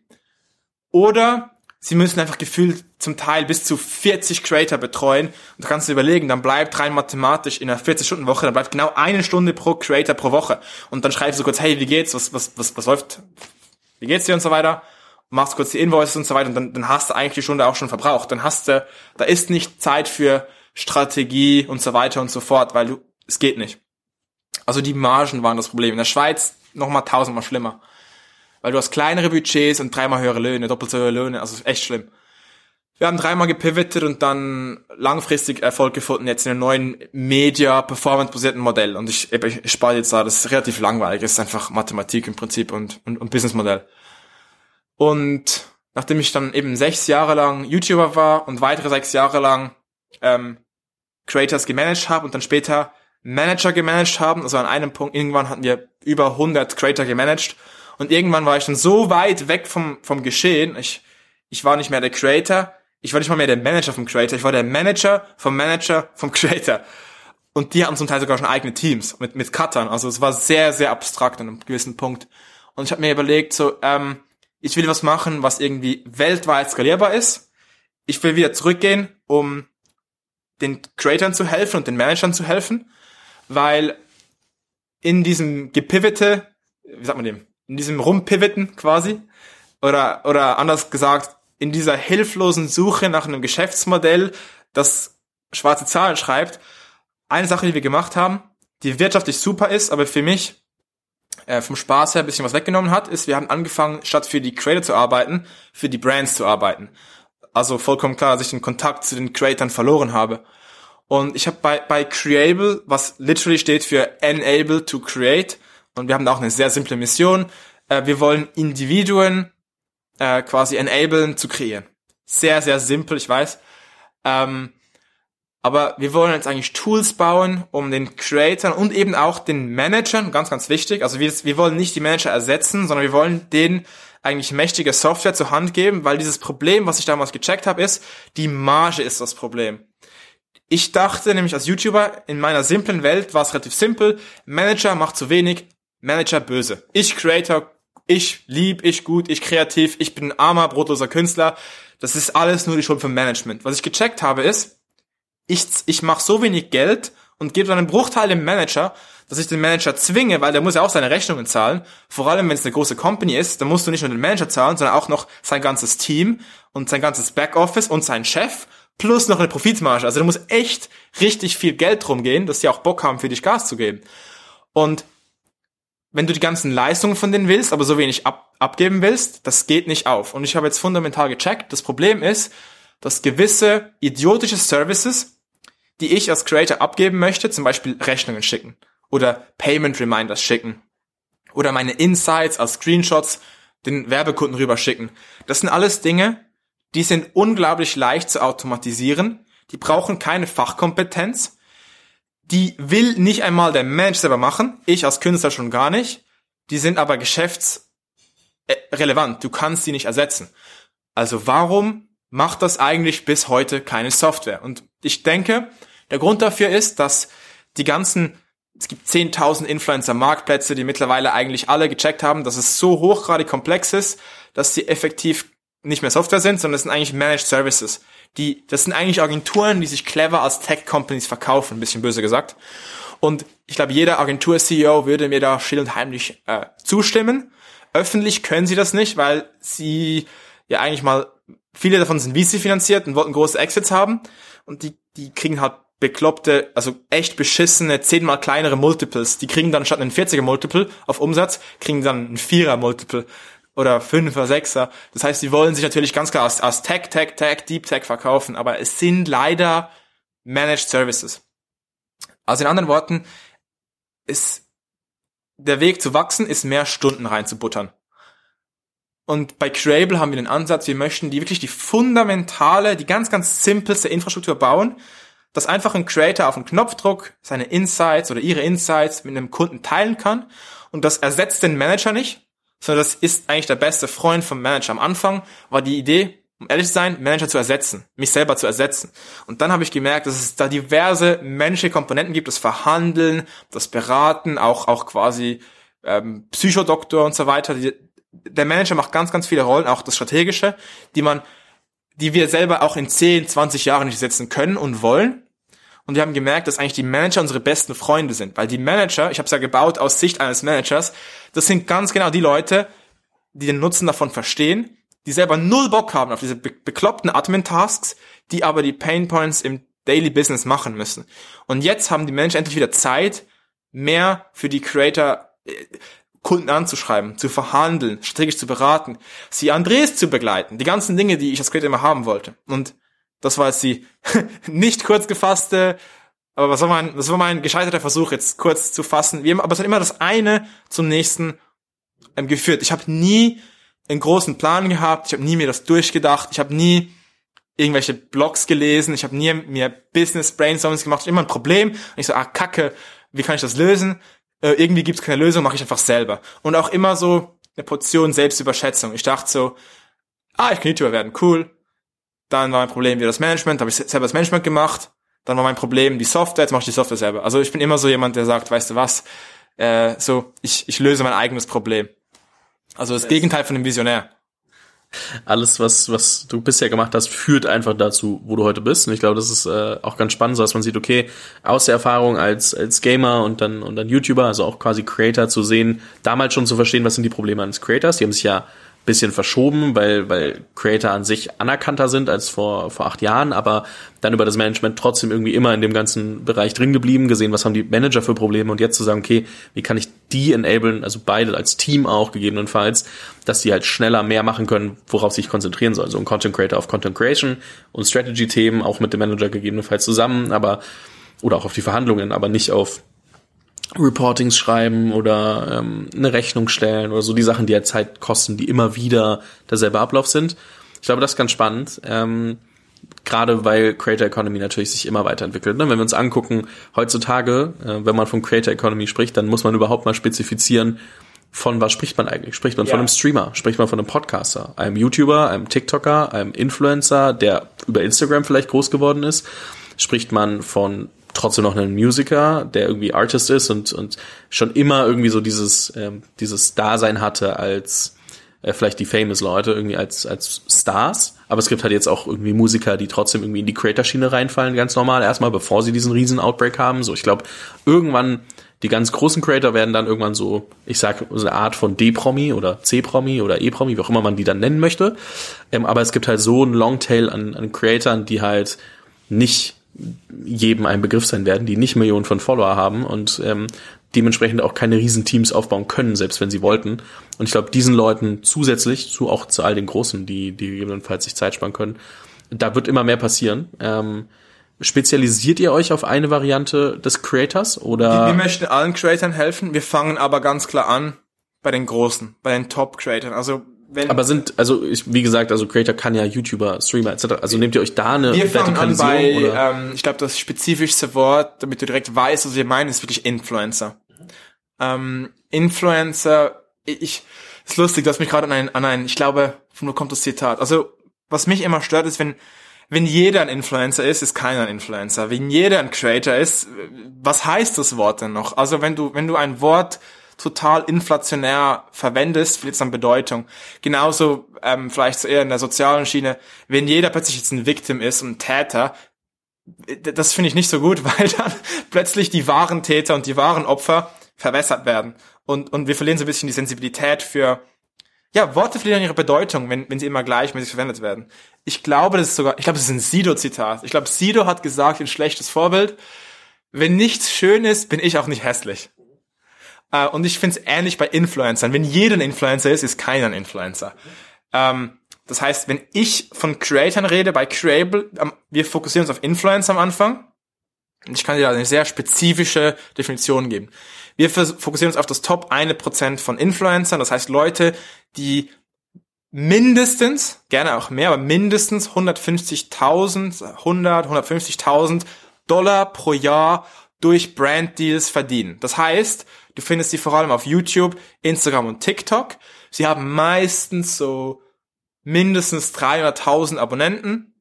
Oder sie müssen einfach gefühlt zum Teil bis zu 40 Creator betreuen. Und da kannst du überlegen, dann bleibt rein mathematisch in einer 40-Stunden-Woche, dann bleibt genau eine Stunde pro Creator pro Woche. Und dann schreibst du kurz, hey, wie geht's, was, was, was, was läuft, wie geht's dir und so weiter. Machst kurz die Invoices und so weiter und dann, dann hast du eigentlich die Stunde auch schon verbraucht. Dann hast du, da ist nicht Zeit für Strategie und so weiter und so fort, weil du, es geht nicht. Also die Margen waren das Problem. In der Schweiz nochmal tausendmal schlimmer. Weil du hast kleinere Budgets und dreimal höhere Löhne, doppelt so höhere Löhne, also echt schlimm. Wir haben dreimal gepivotet und dann langfristig Erfolg gefunden, jetzt in einem neuen Media Performance basierten Modell. Und ich, ich spare jetzt da, das ist relativ langweilig, das ist einfach Mathematik im Prinzip und, und, und Businessmodell. Und nachdem ich dann eben sechs Jahre lang YouTuber war und weitere sechs Jahre lang ähm, Creators gemanagt habe und dann später Manager gemanagt haben, also an einem Punkt, irgendwann hatten wir über 100 Creator gemanagt und irgendwann war ich dann so weit weg vom, vom Geschehen. Ich, ich war nicht mehr der Creator. Ich war nicht mal mehr der Manager vom Creator. Ich war der Manager vom Manager vom Creator. Und die hatten zum Teil sogar schon eigene Teams mit, mit Cuttern. Also es war sehr, sehr abstrakt an einem gewissen Punkt. Und ich habe mir überlegt, so, ähm, ich will was machen, was irgendwie weltweit skalierbar ist. Ich will wieder zurückgehen, um den Creatoren zu helfen und den Managern zu helfen, weil in diesem Gepivote, wie sagt man dem, in diesem Rumpivoten quasi, oder, oder anders gesagt, in dieser hilflosen Suche nach einem Geschäftsmodell, das schwarze Zahlen schreibt, eine Sache, die wir gemacht haben, die wirtschaftlich super ist, aber für mich äh, vom Spaß her ein bisschen was weggenommen hat, ist, wir haben angefangen, statt für die Creator zu arbeiten, für die Brands zu arbeiten. Also vollkommen klar, dass ich den Kontakt zu den Creatoren verloren habe. Und ich habe bei, bei Creable, was literally steht für Enable to Create, und wir haben da auch eine sehr simple Mission. Äh, wir wollen Individuen äh, quasi enablen zu kreieren. Sehr, sehr simpel, ich weiß. Ähm, aber wir wollen jetzt eigentlich Tools bauen, um den Creators und eben auch den Managern, ganz, ganz wichtig, also wir, wir wollen nicht die Manager ersetzen, sondern wir wollen denen eigentlich mächtige Software zur Hand geben, weil dieses Problem, was ich damals gecheckt habe, ist, die Marge ist das Problem. Ich dachte nämlich als YouTuber, in meiner simplen Welt war es relativ simpel, Manager macht zu wenig, Manager böse. Ich Creator, ich lieb, ich gut, ich kreativ, ich bin ein armer, brotloser Künstler. Das ist alles nur die Schuld vom Management. Was ich gecheckt habe ist, ich, ich mache so wenig Geld und gebe dann einen Bruchteil dem Manager, dass ich den Manager zwinge, weil der muss ja auch seine Rechnungen zahlen. Vor allem, wenn es eine große Company ist, dann musst du nicht nur den Manager zahlen, sondern auch noch sein ganzes Team und sein ganzes Backoffice und sein Chef plus noch eine Profitmarge. Also da muss echt richtig viel Geld drum gehen, dass die auch Bock haben, für dich Gas zu geben. Und wenn du die ganzen Leistungen von denen willst, aber so wenig ab, abgeben willst, das geht nicht auf. Und ich habe jetzt fundamental gecheckt, das Problem ist, dass gewisse idiotische Services die ich als Creator abgeben möchte, zum Beispiel Rechnungen schicken oder Payment Reminders schicken oder meine Insights als Screenshots den Werbekunden rüber schicken. Das sind alles Dinge, die sind unglaublich leicht zu automatisieren. Die brauchen keine Fachkompetenz. Die will nicht einmal der Mensch selber machen. Ich als Künstler schon gar nicht. Die sind aber geschäftsrelevant. Du kannst sie nicht ersetzen. Also warum macht das eigentlich bis heute keine Software? Und ich denke, der Grund dafür ist, dass die ganzen, es gibt 10.000 Influencer-Marktplätze, die mittlerweile eigentlich alle gecheckt haben, dass es so hochgradig komplex ist, dass sie effektiv nicht mehr Software sind, sondern es sind eigentlich Managed Services. Die, das sind eigentlich Agenturen, die sich clever als Tech-Companies verkaufen, ein bisschen böse gesagt. Und ich glaube, jeder Agentur-CEO würde mir da still und heimlich äh, zustimmen. Öffentlich können sie das nicht, weil sie ja eigentlich mal, viele davon sind VC finanziert und wollten große Exits haben. Und die, die kriegen halt bekloppte, also echt beschissene, zehnmal kleinere Multiples. Die kriegen dann statt einen 40er Multiple auf Umsatz, kriegen dann ein Vierer Multiple oder Fünfer, Sechser. Das heißt, sie wollen sich natürlich ganz klar als, als Tech, Tech, Tech, Deep Tech verkaufen, aber es sind leider Managed Services. Also in anderen Worten, ist der Weg zu wachsen, ist mehr Stunden reinzubuttern. Und bei Creable haben wir den Ansatz, wir möchten die wirklich die fundamentale, die ganz, ganz simpelste Infrastruktur bauen, dass einfach ein Creator auf einen Knopfdruck seine Insights oder ihre Insights mit einem Kunden teilen kann. Und das ersetzt den Manager nicht, sondern das ist eigentlich der beste Freund vom Manager. Am Anfang war die Idee, um ehrlich zu sein, Manager zu ersetzen, mich selber zu ersetzen. Und dann habe ich gemerkt, dass es da diverse menschliche Komponenten gibt, das Verhandeln, das Beraten, auch, auch quasi ähm, Psychodoktor und so weiter. Die, der Manager macht ganz, ganz viele Rollen, auch das Strategische, die man die wir selber auch in 10, 20 Jahren nicht setzen können und wollen. Und wir haben gemerkt, dass eigentlich die Manager unsere besten Freunde sind. Weil die Manager, ich habe es ja gebaut aus Sicht eines Managers, das sind ganz genau die Leute, die den Nutzen davon verstehen, die selber null Bock haben auf diese be bekloppten Admin-Tasks, die aber die Painpoints im Daily Business machen müssen. Und jetzt haben die Manager endlich wieder Zeit, mehr für die Creator, äh, Kunden anzuschreiben, zu verhandeln, strategisch zu beraten, sie Andres zu begleiten, die ganzen Dinge, die ich als Creator immer haben wollte. Und das war jetzt die nicht kurz gefasste, aber was war mein, was war mein gescheiterter Versuch jetzt kurz zu fassen. Wir haben, aber es hat immer das eine zum nächsten ähm, geführt. Ich habe nie einen großen Plan gehabt, ich habe nie mir das durchgedacht, ich habe nie irgendwelche Blogs gelesen, ich habe nie mir Business Brainstormings gemacht, immer ein Problem und ich so, ah Kacke, wie kann ich das lösen? Äh, irgendwie gibt's keine Lösung, mache ich einfach selber. Und auch immer so eine Portion Selbstüberschätzung. Ich dachte so, ah, ich kann YouTuber werden, cool. Dann war mein Problem wieder das Management, habe ich selber das Management gemacht. Dann war mein Problem die Software, jetzt mache ich die Software selber. Also ich bin immer so jemand, der sagt, weißt du was, äh, so, ich, ich löse mein eigenes Problem. Also das Gegenteil von dem Visionär alles, was, was du bisher gemacht hast, führt einfach dazu, wo du heute bist. Und ich glaube, das ist äh, auch ganz spannend, so dass man sieht, okay, aus der Erfahrung als, als Gamer und dann, und dann YouTuber, also auch quasi Creator zu sehen, damals schon zu verstehen, was sind die Probleme eines Creators. Die haben sich ja bisschen verschoben, weil, weil Creator an sich anerkannter sind als vor, vor acht Jahren, aber dann über das Management trotzdem irgendwie immer in dem ganzen Bereich drin geblieben, gesehen, was haben die Manager für Probleme und jetzt zu sagen, okay, wie kann ich die enablen, also beide als Team auch gegebenenfalls, dass die halt schneller mehr machen können, worauf sich konzentrieren soll. So ein Content Creator auf Content Creation und Strategy-Themen auch mit dem Manager gegebenenfalls zusammen, aber oder auch auf die Verhandlungen, aber nicht auf Reportings schreiben oder ähm, eine Rechnung stellen oder so die Sachen, die ja Zeit kosten, die immer wieder derselbe Ablauf sind. Ich glaube, das ist ganz spannend. Ähm, Gerade weil Creator Economy natürlich sich immer weiterentwickelt. Ne? Wenn wir uns angucken, heutzutage, äh, wenn man von Creator Economy spricht, dann muss man überhaupt mal spezifizieren, von was spricht man eigentlich? Spricht man ja. von einem Streamer? Spricht man von einem Podcaster? Einem YouTuber, einem TikToker, einem Influencer, der über Instagram vielleicht groß geworden ist? Spricht man von trotzdem noch ein Musiker, der irgendwie Artist ist und, und schon immer irgendwie so dieses, ähm, dieses Dasein hatte als äh, vielleicht die famous Leute irgendwie als, als Stars. Aber es gibt halt jetzt auch irgendwie Musiker, die trotzdem irgendwie in die Creator-Schiene reinfallen, ganz normal erstmal, bevor sie diesen riesen Outbreak haben. So, ich glaube, irgendwann die ganz großen Creator werden dann irgendwann so, ich sag, so eine Art von D-Promi oder C-Promi oder E-Promi, wie auch immer man die dann nennen möchte. Ähm, aber es gibt halt so einen Longtail an, an Creatoren, die halt nicht jedem ein Begriff sein werden, die nicht Millionen von Follower haben und ähm, dementsprechend auch keine riesen Teams aufbauen können, selbst wenn sie wollten. Und ich glaube, diesen Leuten zusätzlich zu auch zu all den Großen, die, die gegebenenfalls sich Zeit sparen können, da wird immer mehr passieren. Ähm, spezialisiert ihr euch auf eine Variante des Creators oder? Wir, wir möchten allen Creatoren helfen. Wir fangen aber ganz klar an bei den Großen, bei den Top-Creatoren. Also wenn aber sind, also ich, wie gesagt, also Creator kann ja YouTuber, Streamer etc. Also nehmt ihr euch da eine Wir fangen an bei, ähm, ich glaube, das spezifischste Wort, damit du direkt weißt, was wir meinen, ist wirklich Influencer. Ähm, Influencer, ich, ist lustig, du hast mich gerade an ein, an ein, ich glaube, von wo kommt das Zitat? Also, was mich immer stört, ist, wenn, wenn jeder ein Influencer ist, ist keiner ein Influencer. Wenn jeder ein Creator ist, was heißt das Wort denn noch? Also, wenn du, wenn du ein Wort total inflationär verwendest, verliert es an Bedeutung. Genauso ähm, vielleicht eher in der sozialen Schiene, wenn jeder plötzlich jetzt ein Victim ist und Täter, das finde ich nicht so gut, weil dann plötzlich die wahren Täter und die wahren Opfer verwässert werden. Und, und wir verlieren so ein bisschen die Sensibilität für, ja, Worte verlieren ihre Bedeutung, wenn, wenn sie immer gleichmäßig verwendet werden. Ich glaube, das ist sogar, ich glaube, das ist ein Sido-Zitat. Ich glaube, Sido hat gesagt, ein schlechtes Vorbild, wenn nichts schön ist, bin ich auch nicht hässlich. Äh, und ich finde es ähnlich bei Influencern. Wenn jeder ein Influencer ist, ist keiner ein Influencer. Ähm, das heißt, wenn ich von Creatoren rede, bei Creable, ähm, wir fokussieren uns auf Influencer am Anfang. Ich kann dir da eine sehr spezifische Definition geben. Wir fokussieren uns auf das Top 1% von Influencern, das heißt Leute, die mindestens, gerne auch mehr, aber mindestens 150.000, 100, 150.000 Dollar pro Jahr durch Brand Deals verdienen. Das heißt, Du findest sie vor allem auf YouTube, Instagram und TikTok. Sie haben meistens so mindestens 300.000 Abonnenten.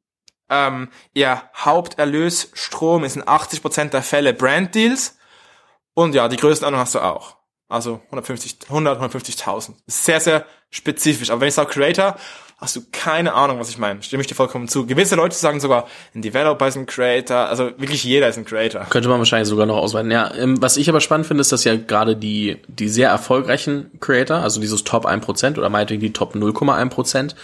Ähm, ihr Haupterlösstrom ist in 80% der Fälle Brand Deals. Und ja, die größten Ahnung hast du auch. Also 150, 100, 150.000. Sehr, sehr spezifisch. Aber wenn ich sage Creator, hast du keine Ahnung, was ich meine. Stimme ich dir vollkommen zu. Gewisse Leute sagen sogar, ein Developer ist ein Creator. Also wirklich jeder ist ein Creator. Könnte man wahrscheinlich sogar noch ausweiten. Ja, ähm, was ich aber spannend finde, ist, dass ja gerade die, die sehr erfolgreichen Creator, also dieses Top 1% oder meinetwegen die Top 0,1%,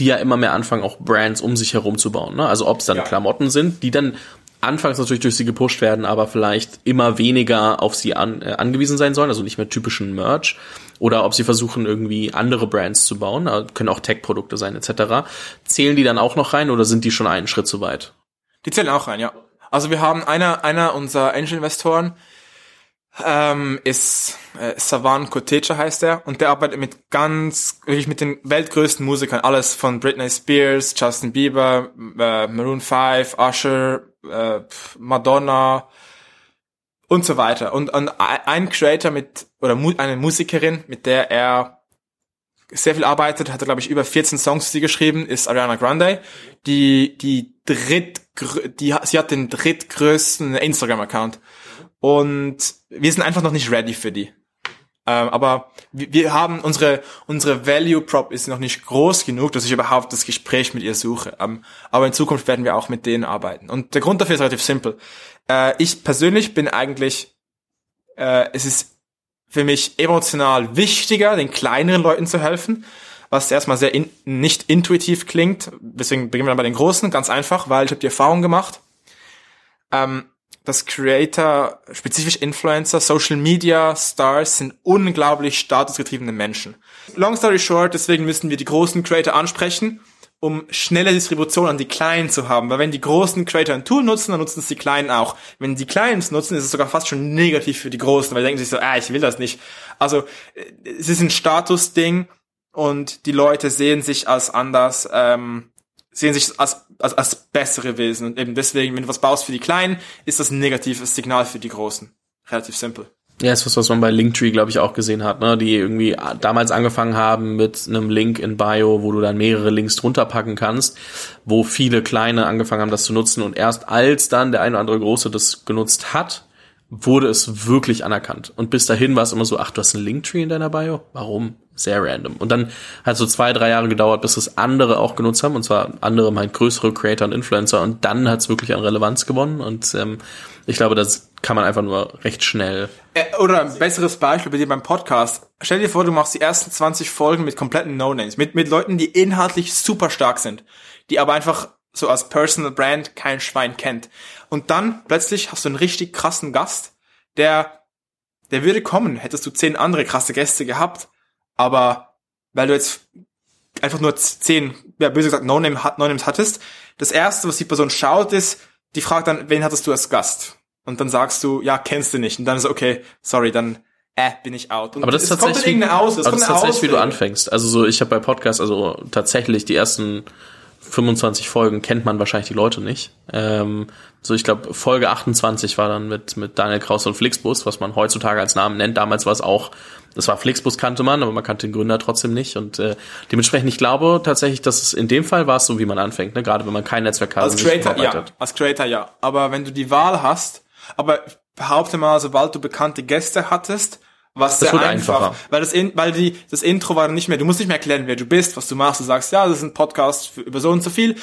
die ja immer mehr anfangen, auch Brands um sich herum zu bauen. Ne? Also ob es dann ja. Klamotten sind, die dann anfangs natürlich durch sie gepusht werden, aber vielleicht immer weniger auf sie an, äh, angewiesen sein sollen, also nicht mehr typischen Merch. Oder ob sie versuchen, irgendwie andere Brands zu bauen, äh, können auch Tech-Produkte sein, etc. Zählen die dann auch noch rein oder sind die schon einen Schritt zu weit? Die zählen auch rein, ja. Also wir haben einer, einer unserer Angel-Investoren, ähm, ist äh, Savan Kotecha heißt er und der arbeitet mit ganz wirklich mit den weltgrößten Musikern alles von Britney Spears, Justin Bieber, äh, Maroon 5, Usher, äh, Madonna und so weiter. Und, und ein Creator mit, oder eine Musikerin, mit der er sehr viel arbeitet, hat er, glaube ich, über 14 Songs sie geschrieben, ist Ariana Grande, die, die dritt, die, sie hat den drittgrößten Instagram-Account. Und wir sind einfach noch nicht ready für die. Ähm, aber wir haben unsere unsere Value Prop ist noch nicht groß genug, dass ich überhaupt das Gespräch mit ihr suche. Ähm, aber in Zukunft werden wir auch mit denen arbeiten. Und der Grund dafür ist relativ simpel. Äh, ich persönlich bin eigentlich, äh, es ist für mich emotional wichtiger, den kleineren Leuten zu helfen. was erstmal sehr in, nicht intuitiv klingt. Deswegen beginnen wir bei den Großen, ganz einfach, weil ich habe die Erfahrung gemacht, ähm, dass Creator, spezifisch Influencer, Social Media Stars sind unglaublich statusgetriebene Menschen. Long story short, deswegen müssen wir die großen Creator ansprechen, um schnelle Distribution an die Kleinen zu haben. Weil wenn die großen Creator ein Tool nutzen, dann nutzen es die Kleinen auch. Wenn die Kleinen es nutzen, ist es sogar fast schon negativ für die Großen, weil die denken sich so, ah, ich will das nicht. Also es ist ein Statusding und die Leute sehen sich als anders, ähm, sehen sich als, als, als bessere Wesen. Und eben deswegen, wenn du was baust für die Kleinen, ist das ein negatives Signal für die Großen. Relativ simpel. Ja, ist was, was man bei Linktree, glaube ich, auch gesehen hat, ne? Die irgendwie damals angefangen haben mit einem Link in Bio, wo du dann mehrere Links drunter packen kannst, wo viele kleine angefangen haben, das zu nutzen und erst als dann der eine oder andere große das genutzt hat, wurde es wirklich anerkannt. Und bis dahin war es immer so, ach, du hast einen Linktree in deiner Bio? Warum? Sehr random. Und dann hat so zwei, drei Jahre gedauert, bis es andere auch genutzt haben, und zwar andere meint größere Creator und Influencer, und dann hat es wirklich an Relevanz gewonnen. Und ähm, ich glaube, das kann man einfach nur recht schnell. Äh, oder ein besseres Beispiel bei dir beim Podcast. Stell dir vor, du machst die ersten 20 Folgen mit kompletten No-Names, mit, mit Leuten, die inhaltlich super stark sind, die aber einfach so als Personal Brand kein Schwein kennt. Und dann plötzlich hast du einen richtig krassen Gast, der, der würde kommen, hättest du zehn andere krasse Gäste gehabt, aber weil du jetzt einfach nur zehn, ja, böse gesagt, No-Name no Names hattest, das erste, was die Person schaut, ist, die fragt dann, wen hattest du als Gast? Und dann sagst du, ja, kennst du nicht. Und dann ist okay, sorry, dann äh, bin ich out. Und aber das ist tatsächlich, wie, aus, das, aber das ist tatsächlich wie du anfängst. Also so, ich habe bei Podcasts, also tatsächlich die ersten 25 Folgen kennt man wahrscheinlich die Leute nicht. Ähm, so, ich glaube, Folge 28 war dann mit, mit Daniel Kraus und Flixbus, was man heutzutage als Namen nennt. Damals war es auch, das war Flixbus kannte man, aber man kannte den Gründer trotzdem nicht. Und äh, dementsprechend, ich glaube tatsächlich, dass es in dem Fall war es so, wie man anfängt, ne? gerade wenn man kein Netzwerk hat. Als Creator, ja. Als Creator, ja. Aber wenn du die Wahl hast, aber behaupte mal, sobald du bekannte Gäste hattest, was sehr einfach, einfacher. weil das in, weil die das Intro war nicht mehr, du musst nicht mehr erklären, wer du bist, was du machst, du sagst, ja, das ist ein Podcast für, über so und so viel.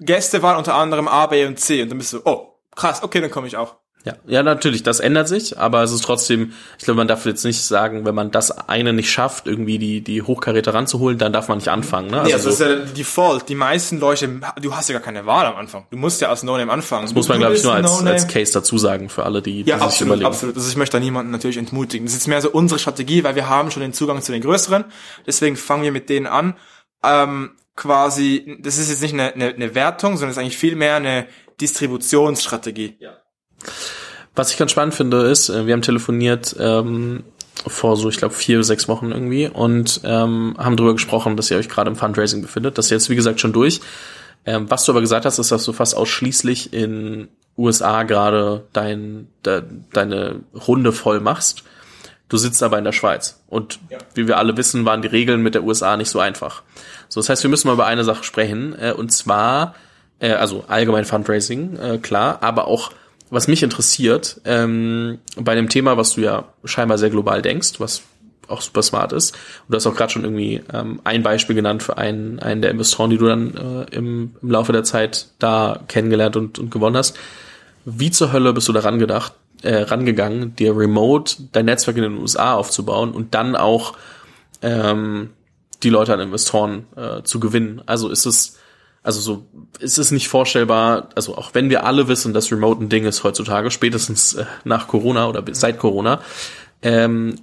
Gäste waren unter anderem A, B und C und dann bist du, oh, krass, okay, dann komme ich auch. Ja, ja, natürlich, das ändert sich, aber es ist trotzdem, ich glaube, man darf jetzt nicht sagen, wenn man das eine nicht schafft, irgendwie die, die Hochkaräter ranzuholen, dann darf man nicht anfangen. Ne? Also, nee, also so, das ist ja Default. Die meisten Leute, du hast ja gar keine Wahl am Anfang. Du musst ja als No-Name anfangen. Das muss man, glaube ich, nur als, als Case dazu sagen für alle, die, die ja, absolut, überlegen. absolut. Also ich möchte da niemanden natürlich entmutigen. Das ist mehr so unsere Strategie, weil wir haben schon den Zugang zu den Größeren. Deswegen fangen wir mit denen an. Ähm, quasi, das ist jetzt nicht eine, eine, eine Wertung, sondern es ist eigentlich viel mehr eine Distributionsstrategie. Ja. Was ich ganz spannend finde, ist, äh, wir haben telefoniert ähm, vor so, ich glaube, vier, sechs Wochen irgendwie und ähm, haben darüber gesprochen, dass ihr euch gerade im Fundraising befindet. Das ist jetzt, wie gesagt, schon durch. Ähm, was du aber gesagt hast, ist, dass du fast ausschließlich in USA gerade dein, de, deine Runde voll machst. Du sitzt aber in der Schweiz. Und ja. wie wir alle wissen, waren die Regeln mit der USA nicht so einfach. So, das heißt, wir müssen mal über eine Sache sprechen. Äh, und zwar, äh, also allgemein Fundraising, äh, klar, aber auch was mich interessiert, ähm, bei dem Thema, was du ja scheinbar sehr global denkst, was auch super smart ist. Und du hast auch gerade schon irgendwie ähm, ein Beispiel genannt für einen, einen der Investoren, die du dann äh, im, im Laufe der Zeit da kennengelernt und, und gewonnen hast. Wie zur Hölle bist du daran gedacht, äh, rangegangen, dir remote dein Netzwerk in den USA aufzubauen und dann auch ähm, die Leute an Investoren äh, zu gewinnen? Also ist es also so ist es nicht vorstellbar, also auch wenn wir alle wissen, dass Remote ein Ding ist heutzutage, spätestens äh, nach Corona oder seit Corona, ähm,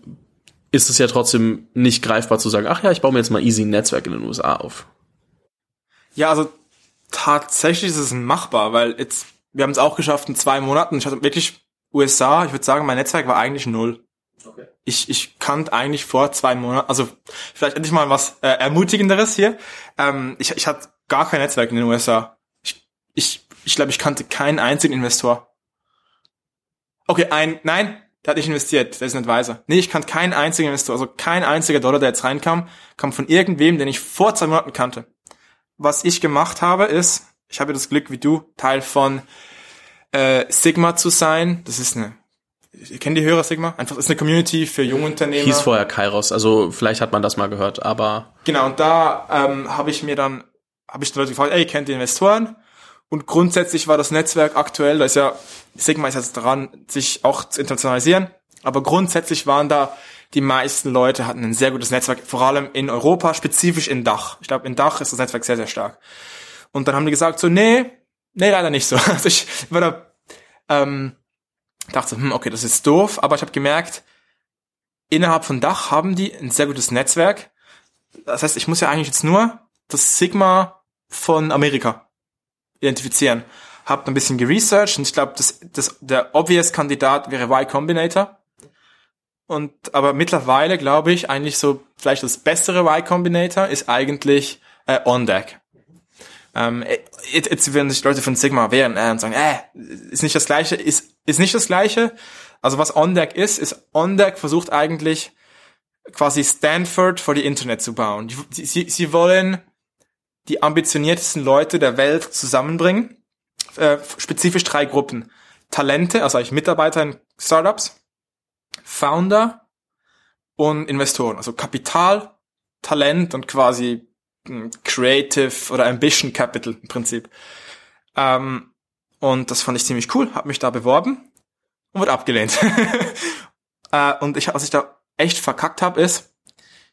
ist es ja trotzdem nicht greifbar zu sagen, ach ja, ich baue mir jetzt mal easy ein Netzwerk in den USA auf. Ja, also tatsächlich ist es machbar, weil jetzt, wir haben es auch geschafft in zwei Monaten. Ich hatte wirklich USA, ich würde sagen, mein Netzwerk war eigentlich null. Okay. Ich, ich kannte eigentlich vor zwei Monaten, also vielleicht endlich mal was äh, Ermutigenderes hier. Ähm, ich, ich hatte gar kein Netzwerk in den USA. Ich, ich, ich glaube, ich kannte keinen einzigen Investor. Okay, ein, nein, der hat nicht investiert, der ist ein Advisor. Nee, ich kannte keinen einzigen Investor, also kein einziger Dollar, der jetzt reinkam, kam von irgendwem, den ich vor zwei Monaten kannte. Was ich gemacht habe, ist, ich habe das Glück wie du, Teil von äh, Sigma zu sein. Das ist eine ich kenne die Hörer Sigma, einfach ist eine Community für junge Unternehmer. Hieß vorher Kairos, also vielleicht hat man das mal gehört, aber genau und da ähm, habe ich mir dann habe ich die Leute gefragt, ey, kennt ihr Investoren? Und grundsätzlich war das Netzwerk aktuell, da ist ja, Sigma ist jetzt dran, sich auch zu internationalisieren, aber grundsätzlich waren da die meisten Leute hatten ein sehr gutes Netzwerk, vor allem in Europa, spezifisch in Dach. Ich glaube, in Dach ist das Netzwerk sehr, sehr stark. Und dann haben die gesagt so, nee, nee, leider nicht so. Also ich war da, ähm, dachte, hm, okay, das ist doof, aber ich habe gemerkt, innerhalb von Dach haben die ein sehr gutes Netzwerk. Das heißt, ich muss ja eigentlich jetzt nur das Sigma von Amerika identifizieren. Hab ein bisschen geresearched und ich glaube, das, das, der obvious Kandidat wäre Y Combinator. Und aber mittlerweile glaube ich eigentlich so vielleicht das bessere Y Combinator ist eigentlich äh, OnDeck. Ähm, jetzt, jetzt werden sich Leute von Sigma wehren äh, und sagen, äh, ist nicht das gleiche, ist ist nicht das gleiche. Also was OnDeck ist, ist OnDeck versucht eigentlich quasi Stanford vor die Internet zu bauen. Sie, sie, sie wollen die ambitioniertesten Leute der Welt zusammenbringen. Äh, spezifisch drei Gruppen. Talente, also eigentlich Mitarbeiter in Startups, Founder und Investoren. Also Kapital, Talent und quasi hm, Creative oder Ambition Capital im Prinzip. Ähm, und das fand ich ziemlich cool, habe mich da beworben und wurde abgelehnt. äh, und ich, was ich da echt verkackt habe, ist,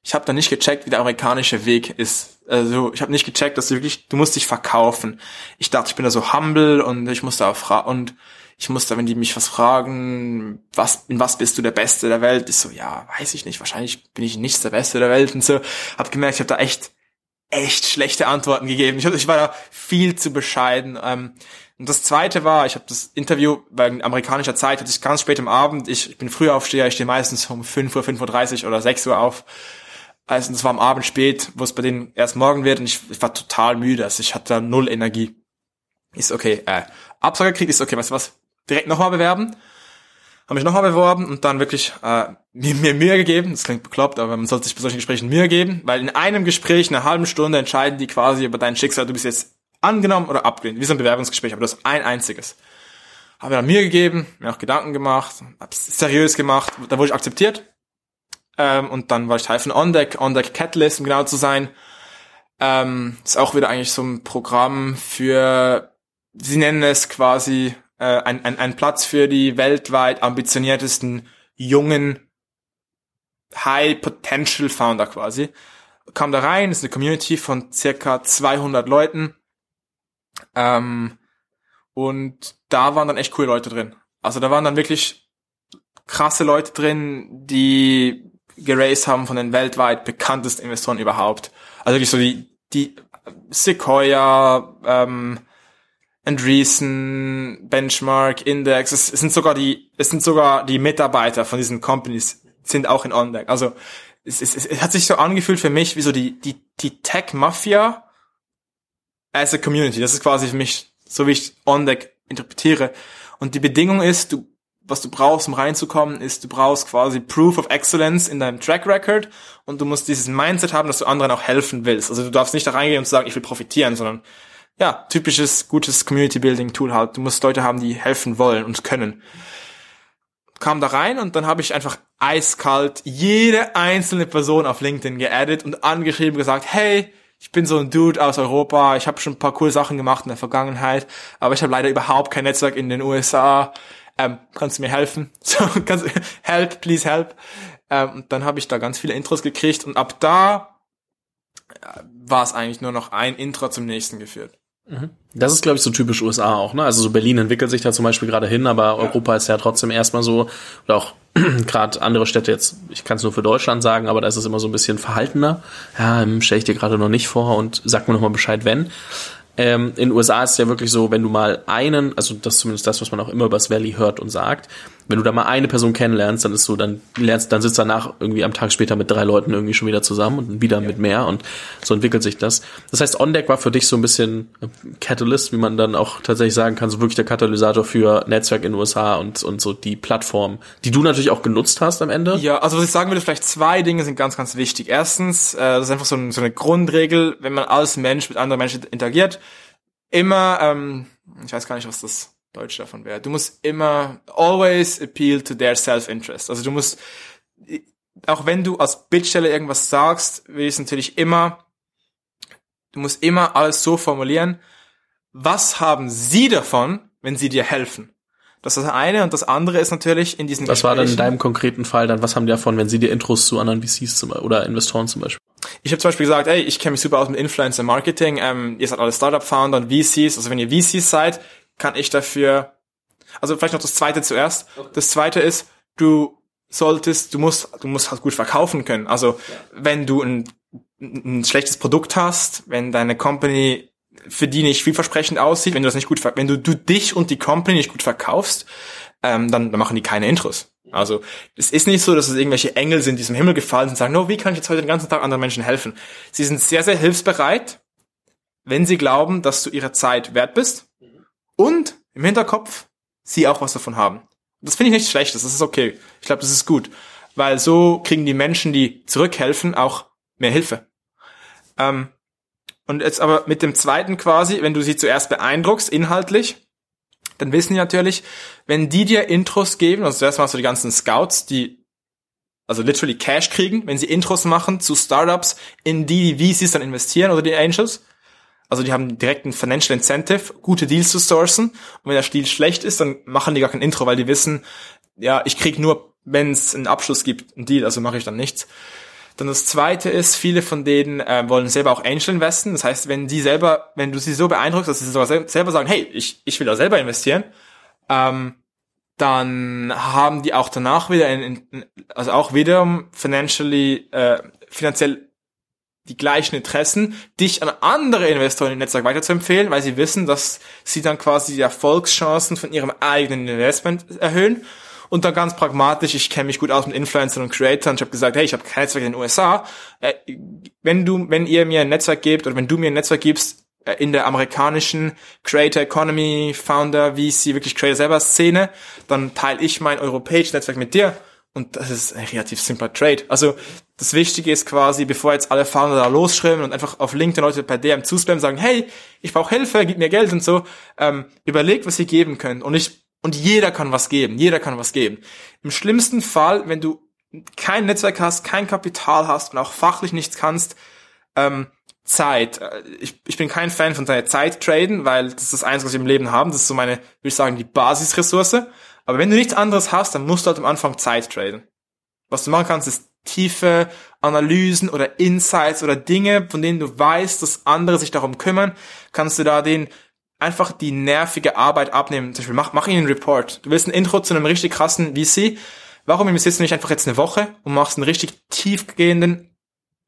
ich habe da nicht gecheckt, wie der amerikanische Weg ist. Also ich habe nicht gecheckt, dass du wirklich, du musst dich verkaufen. Ich dachte, ich bin da so humble und ich musste auch fragen und ich musste, wenn die mich was fragen, was in was bist du der Beste der Welt, ist so, ja, weiß ich nicht, wahrscheinlich bin ich nicht der Beste der Welt und so. Hab gemerkt, ich habe da echt echt schlechte Antworten gegeben. Ich, ich war da viel zu bescheiden. Ähm, und das zweite war, ich habe das Interview bei amerikanischer Zeit, hatte ich ganz spät am Abend. Ich, ich bin früher aufsteher, ich stehe meistens um 5 Uhr, 5.30 Uhr oder 6 Uhr auf. Also das war am Abend spät, wo es bei denen erst morgen wird und ich, ich war total müde. Also ich hatte da null Energie. Ist okay, äh, Absage kriegt, ist okay, weißt du was? Direkt nochmal bewerben. Habe mich nochmal beworben und dann wirklich äh, mir, mir Mühe gegeben. Das klingt bekloppt, aber man sollte sich bei solchen Gesprächen Mühe geben, weil in einem Gespräch, eine halben Stunde, entscheiden die quasi über dein Schicksal. Du bist jetzt angenommen oder abgelehnt. Wie so ein Bewerbungsgespräch, aber das ein einziges. Habe mir mir gegeben, mir auch Gedanken gemacht, hab's seriös gemacht, da wurde ich akzeptiert. Ähm, und dann war ich Teil von OnDeck, OnDeck Catalyst, um genau zu sein. Ähm, ist auch wieder eigentlich so ein Programm für, sie nennen es quasi äh, ein, ein, ein Platz für die weltweit ambitioniertesten jungen High Potential Founder quasi. Kam da rein, ist eine Community von circa 200 Leuten ähm, und da waren dann echt coole Leute drin. Also da waren dann wirklich krasse Leute drin, die geraced haben von den weltweit bekanntesten Investoren überhaupt. Also wirklich so die, die Sequoia, ähm, Andreessen, Benchmark, Index, es, es sind sogar die, es sind sogar die Mitarbeiter von diesen Companies sind auch in OnDeck. Also es, es, es hat sich so angefühlt für mich wie so die, die, die Tech-Mafia as a community. Das ist quasi für mich, so wie ich OnDeck interpretiere. Und die Bedingung ist, du, was du brauchst, um reinzukommen, ist, du brauchst quasi Proof of Excellence in deinem Track Record und du musst dieses Mindset haben, dass du anderen auch helfen willst. Also du darfst nicht da reingehen und sagen, ich will profitieren, sondern ja, typisches, gutes Community Building Tool halt. Du musst Leute haben, die helfen wollen und können. Kam da rein und dann habe ich einfach eiskalt jede einzelne Person auf LinkedIn geaddet und angeschrieben gesagt, hey, ich bin so ein Dude aus Europa, ich habe schon ein paar coole Sachen gemacht in der Vergangenheit, aber ich habe leider überhaupt kein Netzwerk in den USA. Ähm, kannst du mir helfen? So, kannst, help, please help. Ähm, und dann habe ich da ganz viele Intros gekriegt und ab da äh, war es eigentlich nur noch ein Intro zum nächsten geführt. Mhm. Das ist, glaube ich, so typisch USA auch, ne? Also so Berlin entwickelt sich da zum Beispiel gerade hin, aber ja. Europa ist ja trotzdem erstmal so, oder auch gerade andere Städte jetzt, ich kann es nur für Deutschland sagen, aber da ist es immer so ein bisschen verhaltener. Ja, stelle ich dir gerade noch nicht vor und sag mir noch mal Bescheid, wenn. Ähm, in den USA ist es ja wirklich so, wenn du mal einen, also das ist zumindest das, was man auch immer über das Valley hört und sagt, wenn du da mal eine Person kennenlernst, dann ist so, dann lernst, dann sitzt danach irgendwie am Tag später mit drei Leuten irgendwie schon wieder zusammen und wieder ja. mit mehr und so entwickelt sich das. Das heißt, OnDeck war für dich so ein bisschen Catalyst, wie man dann auch tatsächlich sagen kann, so wirklich der Katalysator für Netzwerk in den USA und, und so die Plattform, die du natürlich auch genutzt hast am Ende. Ja, also was ich sagen würde, vielleicht zwei Dinge sind ganz, ganz wichtig. Erstens, äh, das ist einfach so, ein, so eine Grundregel, wenn man als Mensch mit anderen Menschen interagiert, immer, ähm, ich weiß gar nicht, was das Deutsch davon wäre. Du musst immer always appeal to their self-interest. Also du musst, auch wenn du als Bittsteller irgendwas sagst, will ich natürlich immer, du musst immer alles so formulieren, was haben sie davon, wenn sie dir helfen? Das ist das eine. Und das andere ist natürlich in diesen Was war denn in deinem konkreten Fall dann, was haben die davon, wenn sie dir Intros zu anderen VCs zum, oder Investoren zum Beispiel? Ich habe zum Beispiel gesagt, ey, ich kenne mich super aus mit Influencer Marketing, ähm, ihr seid alle Startup-Founder und VCs, also wenn ihr VCs seid, kann ich dafür, also vielleicht noch das zweite zuerst. Okay. Das zweite ist, du solltest, du musst, du musst halt gut verkaufen können. Also ja. wenn du ein, ein schlechtes Produkt hast, wenn deine Company für die nicht vielversprechend aussieht, wenn du das nicht gut, wenn du, du dich und die Company nicht gut verkaufst, ähm, dann, dann machen die keine Intros. Also es ist nicht so, dass es irgendwelche Engel sind, die zum Himmel gefallen sind und sagen, no, wie kann ich jetzt heute den ganzen Tag anderen Menschen helfen? Sie sind sehr, sehr hilfsbereit, wenn sie glauben, dass du ihre Zeit wert bist und im Hinterkopf sie auch was davon haben. Das finde ich nicht schlecht, das ist okay. Ich glaube, das ist gut, weil so kriegen die Menschen, die zurückhelfen, auch mehr Hilfe. Ähm, und jetzt aber mit dem zweiten quasi, wenn du sie zuerst beeindruckst, inhaltlich, dann wissen die natürlich, wenn die dir Intros geben, also zuerst mal so die ganzen Scouts, die also literally Cash kriegen, wenn sie Intros machen zu Startups, in die die VCs dann investieren oder die Angels. Also die haben direkt ein Financial Incentive, gute Deals zu sourcen. Und wenn der Deal schlecht ist, dann machen die gar kein Intro, weil die wissen, ja, ich krieg nur, wenn es einen Abschluss gibt, einen Deal, also mache ich dann nichts. Dann das zweite ist, viele von denen äh, wollen selber auch Angel investen. Das heißt, wenn die selber, wenn du sie so beeindruckst, dass sie sogar selber sagen, hey, ich, ich will da selber investieren, ähm, dann haben die auch danach wieder, in, in, also auch wieder financially, äh, finanziell die gleichen Interessen, dich an andere Investoren im Netzwerk weiterzuempfehlen, weil sie wissen, dass sie dann quasi die Erfolgschancen von ihrem eigenen Investment erhöhen und dann ganz pragmatisch, ich kenne mich gut aus mit Influencern und Creatoren. Ich habe gesagt, hey, ich habe kein Netzwerk in den USA. Äh, wenn du, wenn ihr mir ein Netzwerk gebt oder wenn du mir ein Netzwerk gibst äh, in der amerikanischen Creator Economy, Founder, VC, wirklich Creator selber Szene, dann teile ich mein europäisches Netzwerk mit dir. Und das ist ein relativ simpler Trade. Also das Wichtige ist quasi, bevor jetzt alle Founder da losschreiben und einfach auf LinkedIn Leute per DM zuspammen, sagen, hey, ich brauche Hilfe, gib mir Geld und so, ähm, überlegt, was ihr geben könnt. Und nicht und jeder kann was geben. Jeder kann was geben. Im schlimmsten Fall, wenn du kein Netzwerk hast, kein Kapital hast und auch fachlich nichts kannst, ähm, Zeit. Ich, ich bin kein Fan von deiner Zeit traden, weil das ist das Einzige, was wir im Leben haben. Das ist so meine, würde ich sagen, die Basisressource. Aber wenn du nichts anderes hast, dann musst du halt am Anfang Zeit traden. Was du machen kannst, ist tiefe Analysen oder Insights oder Dinge, von denen du weißt, dass andere sich darum kümmern, kannst du da den einfach die nervige Arbeit abnehmen. Zum Beispiel, mach, mach ihnen einen Report. Du willst ein Intro zu einem richtig krassen VC. Warum investierst du nicht einfach jetzt eine Woche und machst einen richtig tiefgehenden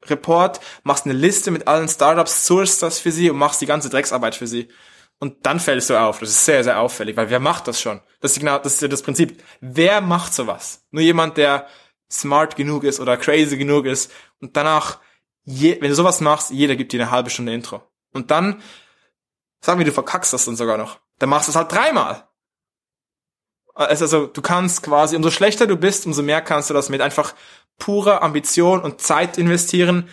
Report, machst eine Liste mit allen Startups, source das für sie und machst die ganze Drecksarbeit für sie. Und dann fällst du auf. Das ist sehr, sehr auffällig, weil wer macht das schon? Das ist genau, das ist ja das Prinzip. Wer macht sowas? Nur jemand, der smart genug ist oder crazy genug ist und danach, je, wenn du sowas machst, jeder gibt dir eine halbe Stunde Intro. Und dann Sag mir, du verkackst das dann sogar noch. Dann machst du es halt dreimal. Also du kannst quasi, umso schlechter du bist, umso mehr kannst du das mit einfach purer Ambition und Zeit investieren,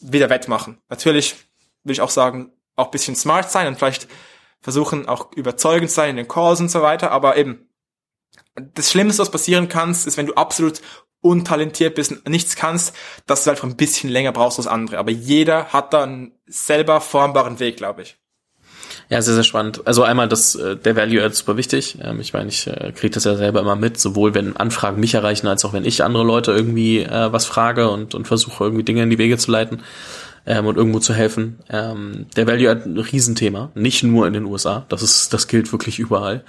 wieder wettmachen. Natürlich will ich auch sagen, auch bisschen smart sein und vielleicht versuchen auch überzeugend sein in den Calls und so weiter, aber eben das Schlimmste, was passieren kann, ist, wenn du absolut untalentiert bist und nichts kannst, dass du einfach ein bisschen länger brauchst als andere. Aber jeder hat da einen selber formbaren Weg, glaube ich. Ja, sehr, sehr spannend. Also einmal das, äh, der Value Add super wichtig. Ähm, ich meine, ich äh, kriege das ja selber immer mit, sowohl wenn Anfragen mich erreichen, als auch wenn ich andere Leute irgendwie äh, was frage und, und versuche irgendwie Dinge in die Wege zu leiten ähm, und irgendwo zu helfen. Ähm, der Value Add ein Riesenthema, nicht nur in den USA. Das ist, das gilt wirklich überall.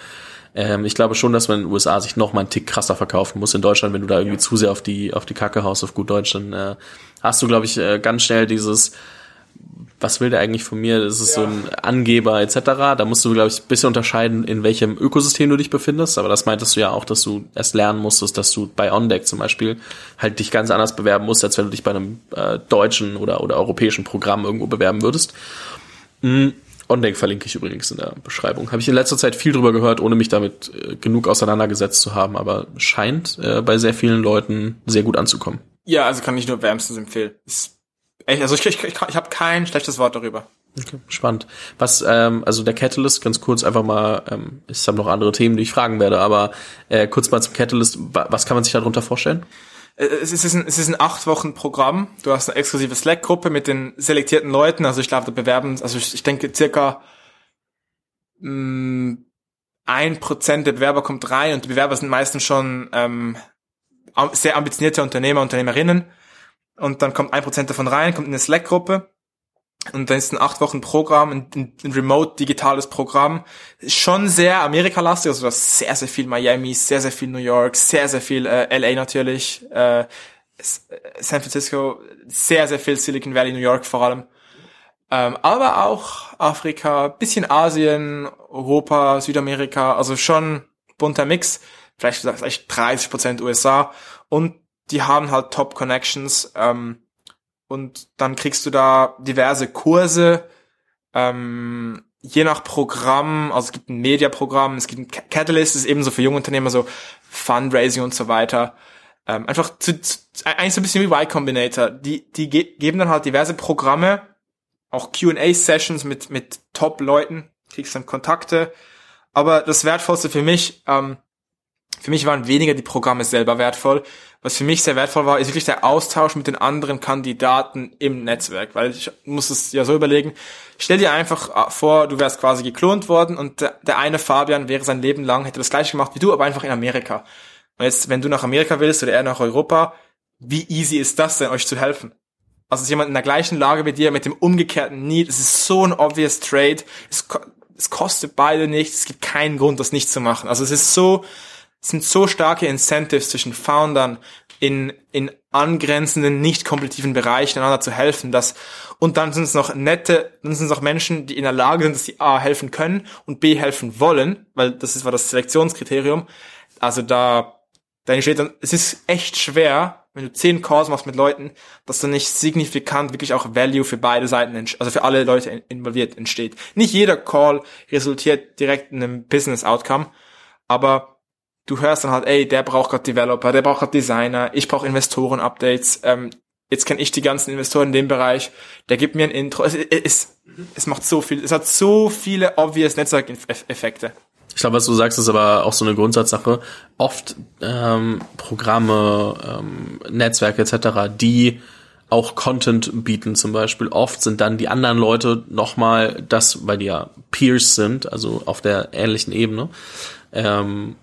Ähm, ich glaube schon, dass man in den USA sich noch mal einen Tick krasser verkaufen muss. In Deutschland, wenn du da irgendwie ja. zu sehr auf die auf die Kacke haust, auf gut Deutsch, dann äh, hast du, glaube ich, äh, ganz schnell dieses was will der eigentlich von mir? Das ist ja. so ein Angeber etc. Da musst du, glaube ich, ein bisschen unterscheiden, in welchem Ökosystem du dich befindest. Aber das meintest du ja auch, dass du erst lernen musstest, dass du bei OnDeck zum Beispiel halt dich ganz anders bewerben musst, als wenn du dich bei einem äh, deutschen oder, oder europäischen Programm irgendwo bewerben würdest. Mhm. OnDeck verlinke ich übrigens in der Beschreibung. Habe ich in letzter Zeit viel drüber gehört, ohne mich damit äh, genug auseinandergesetzt zu haben, aber scheint äh, bei sehr vielen Leuten sehr gut anzukommen. Ja, also kann ich nur wärmstens empfehlen. Ist Echt, also ich, ich, ich, ich habe kein schlechtes Wort darüber. Okay, spannend. Was, ähm, also der Catalyst, ganz kurz einfach mal, ähm, ich habe noch andere Themen, die ich fragen werde, aber äh, kurz mal zum Catalyst, was kann man sich darunter vorstellen? Äh, es ist, ein, es ist ein acht Wochen Programm. Du hast eine exklusive Slack-Gruppe mit den selektierten Leuten. Also ich glaube, da bewerben, also ich, ich denke circa mh, mm, ein Prozent der Bewerber kommt rein und die Bewerber sind meistens schon ähm, sehr ambitionierte Unternehmer, Unternehmerinnen. Und dann kommt ein Prozent davon rein, kommt in eine Slack-Gruppe. Und dann ist ein acht Wochen Programm, ein, ein remote digitales Programm. Schon sehr Amerika-lastig, also das sehr, sehr viel Miami, sehr, sehr viel New York, sehr, sehr viel äh, LA natürlich, äh, San Francisco, sehr, sehr viel Silicon Valley, New York vor allem. Ähm, aber auch Afrika, bisschen Asien, Europa, Südamerika, also schon bunter Mix. Vielleicht, vielleicht 30 Prozent USA. Und die haben halt Top Connections. Ähm, und dann kriegst du da diverse Kurse. Ähm, je nach Programm, also es gibt ein Media-Programm, es gibt ein Catalyst, ist ebenso für junge Unternehmer, so Fundraising und so weiter. Ähm, einfach zu, zu, eigentlich so ein bisschen wie Y Combinator. Die, die ge geben dann halt diverse Programme, auch Q&A-Sessions mit, mit Top-Leuten, kriegst dann Kontakte. Aber das Wertvollste für mich, ähm, für mich waren weniger die Programme selber wertvoll. Was für mich sehr wertvoll war, ist wirklich der Austausch mit den anderen Kandidaten im Netzwerk, weil ich muss es ja so überlegen. Stell dir einfach äh, vor, du wärst quasi geklont worden und der, eine Fabian wäre sein Leben lang, hätte das gleiche gemacht wie du, aber einfach in Amerika. Und jetzt, wenn du nach Amerika willst oder er nach Europa, wie easy ist das denn, euch zu helfen? Also ist jemand in der gleichen Lage wie dir mit dem umgekehrten Need. Es ist so ein obvious Trade. Es, es kostet beide nichts. Es gibt keinen Grund, das nicht zu machen. Also es ist so, sind so starke Incentives zwischen Foundern in, in angrenzenden, nicht kompetitiven Bereichen einander zu helfen, dass, und dann sind es noch nette, dann sind es noch Menschen, die in der Lage sind, dass sie A helfen können und B helfen wollen, weil das ist war das Selektionskriterium. Also da, da entsteht dann, es ist echt schwer, wenn du zehn Calls machst mit Leuten, dass dann nicht signifikant wirklich auch Value für beide Seiten, also für alle Leute involviert entsteht. Nicht jeder Call resultiert direkt in einem Business Outcome, aber du hörst dann halt, ey, der braucht gerade Developer, der braucht gerade Designer, ich brauche Investoren-Updates, ähm, jetzt kenne ich die ganzen Investoren in dem Bereich, der gibt mir ein Intro. Es, es, es macht so viel, es hat so viele obvious Netzwerkeffekte. Ich glaube, was du sagst, ist aber auch so eine Grundsatzsache. Oft ähm, Programme, ähm, Netzwerke etc., die auch Content bieten zum Beispiel. Oft sind dann die anderen Leute nochmal das, weil die ja Peers sind, also auf der ähnlichen Ebene, ähm,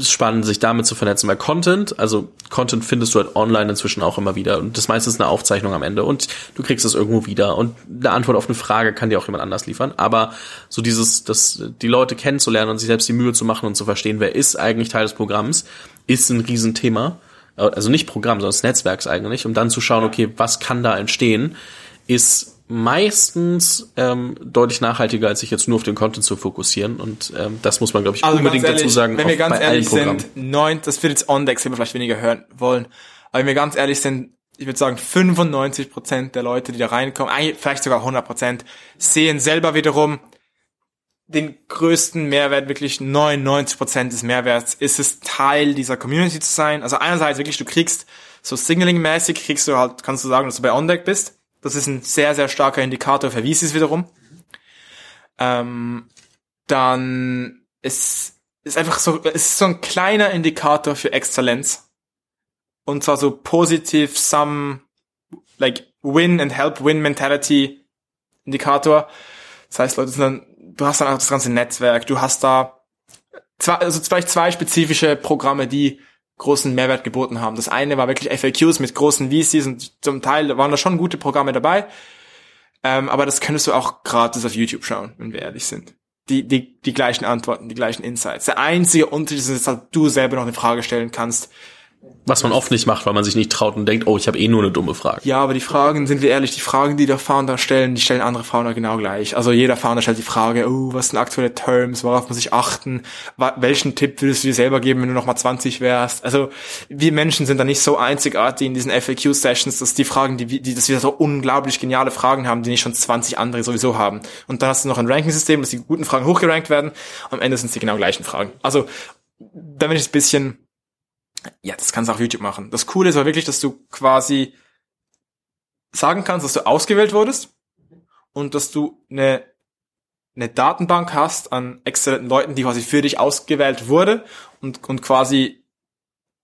spannend, sich damit zu vernetzen, weil Content, also Content findest du halt online inzwischen auch immer wieder und das meiste ist eine Aufzeichnung am Ende und du kriegst es irgendwo wieder und eine Antwort auf eine Frage kann dir auch jemand anders liefern, aber so dieses, das, die Leute kennenzulernen und sich selbst die Mühe zu machen und zu verstehen, wer ist eigentlich Teil des Programms, ist ein Riesenthema, also nicht Programm, sondern des Netzwerks eigentlich, um dann zu schauen, okay, was kann da entstehen, ist meistens ähm, deutlich nachhaltiger, als sich jetzt nur auf den Content zu fokussieren. Und ähm, das muss man, glaube ich, also unbedingt ehrlich, dazu sagen. Wenn wir ganz ehrlich sind, neun, das wird jetzt On-Deck, wir vielleicht weniger hören wollen. Aber wenn wir ganz ehrlich sind, ich würde sagen, 95 Prozent der Leute, die da reinkommen, vielleicht sogar 100%, Prozent, sehen selber wiederum den größten Mehrwert, wirklich 99 Prozent des Mehrwerts, ist es Teil dieser Community zu sein. Also einerseits wirklich, du kriegst so Signaling-mäßig, kriegst du halt, kannst du sagen, dass du bei On-Deck bist das ist ein sehr, sehr starker Indikator für VCs wiederum. Ähm, dann ist, ist einfach so, ist so ein kleiner Indikator für Exzellenz. Und zwar so positiv some, like, win and help win mentality Indikator. Das heißt, Leute, du hast dann auch das ganze Netzwerk, du hast da zwei, also vielleicht zwei spezifische Programme, die großen Mehrwert geboten haben. Das eine war wirklich FAQs mit großen VCs und zum Teil waren da schon gute Programme dabei. Ähm, aber das könntest du auch gratis auf YouTube schauen, wenn wir ehrlich sind. Die, die, die gleichen Antworten, die gleichen Insights. Der einzige Unterschied ist, dass du selber noch eine Frage stellen kannst, was man oft nicht macht, weil man sich nicht traut und denkt, oh, ich habe eh nur eine dumme Frage. Ja, aber die Fragen, sind wir ehrlich, die Fragen, die der Founder stellen, die stellen andere Founder genau gleich. Also jeder Founder stellt die Frage, oh, was sind aktuelle Terms, worauf muss ich achten, welchen Tipp würdest du dir selber geben, wenn du nochmal 20 wärst? Also wir Menschen sind da nicht so einzigartig in diesen FAQ-Sessions, dass die Fragen, die, die, dass wir so unglaublich geniale Fragen haben, die nicht schon 20 andere sowieso haben. Und dann hast du noch ein Ranking-System, dass die guten Fragen hochgerankt werden. Am Ende sind es die genau gleichen Fragen. Also da bin ich ein bisschen ja, das kannst du auf YouTube machen. Das Coole ist aber wirklich, dass du quasi sagen kannst, dass du ausgewählt wurdest und dass du eine, eine Datenbank hast an exzellenten Leuten, die quasi für dich ausgewählt wurde und, und quasi,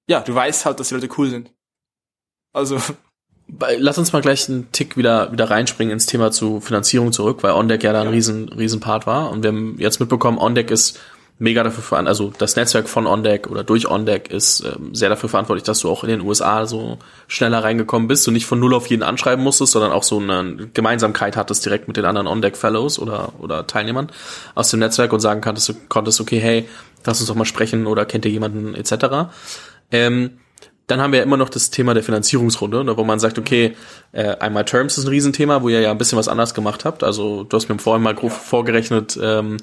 ja, du weißt halt, dass die Leute cool sind. Also. Lass uns mal gleich einen Tick wieder, wieder reinspringen ins Thema zu Finanzierung zurück, weil OnDeck ja da ein ja. riesen, riesen Part war. Und wir haben jetzt mitbekommen, OnDeck ist mega dafür verantwortlich, also das Netzwerk von OnDeck oder durch OnDeck ist ähm, sehr dafür verantwortlich, dass du auch in den USA so schneller reingekommen bist und nicht von null auf jeden anschreiben musstest, sondern auch so eine Gemeinsamkeit hattest direkt mit den anderen OnDeck Fellows oder, oder Teilnehmern aus dem Netzwerk und sagen konntest, konntest okay, hey, lass uns doch mal sprechen oder kennt ihr jemanden etc. Ähm, dann haben wir ja immer noch das Thema der Finanzierungsrunde, ne, wo man sagt, okay, äh, einmal Terms ist ein Riesenthema, wo ihr ja ein bisschen was anders gemacht habt. Also du hast mir vorhin mal grob vorgerechnet, ähm,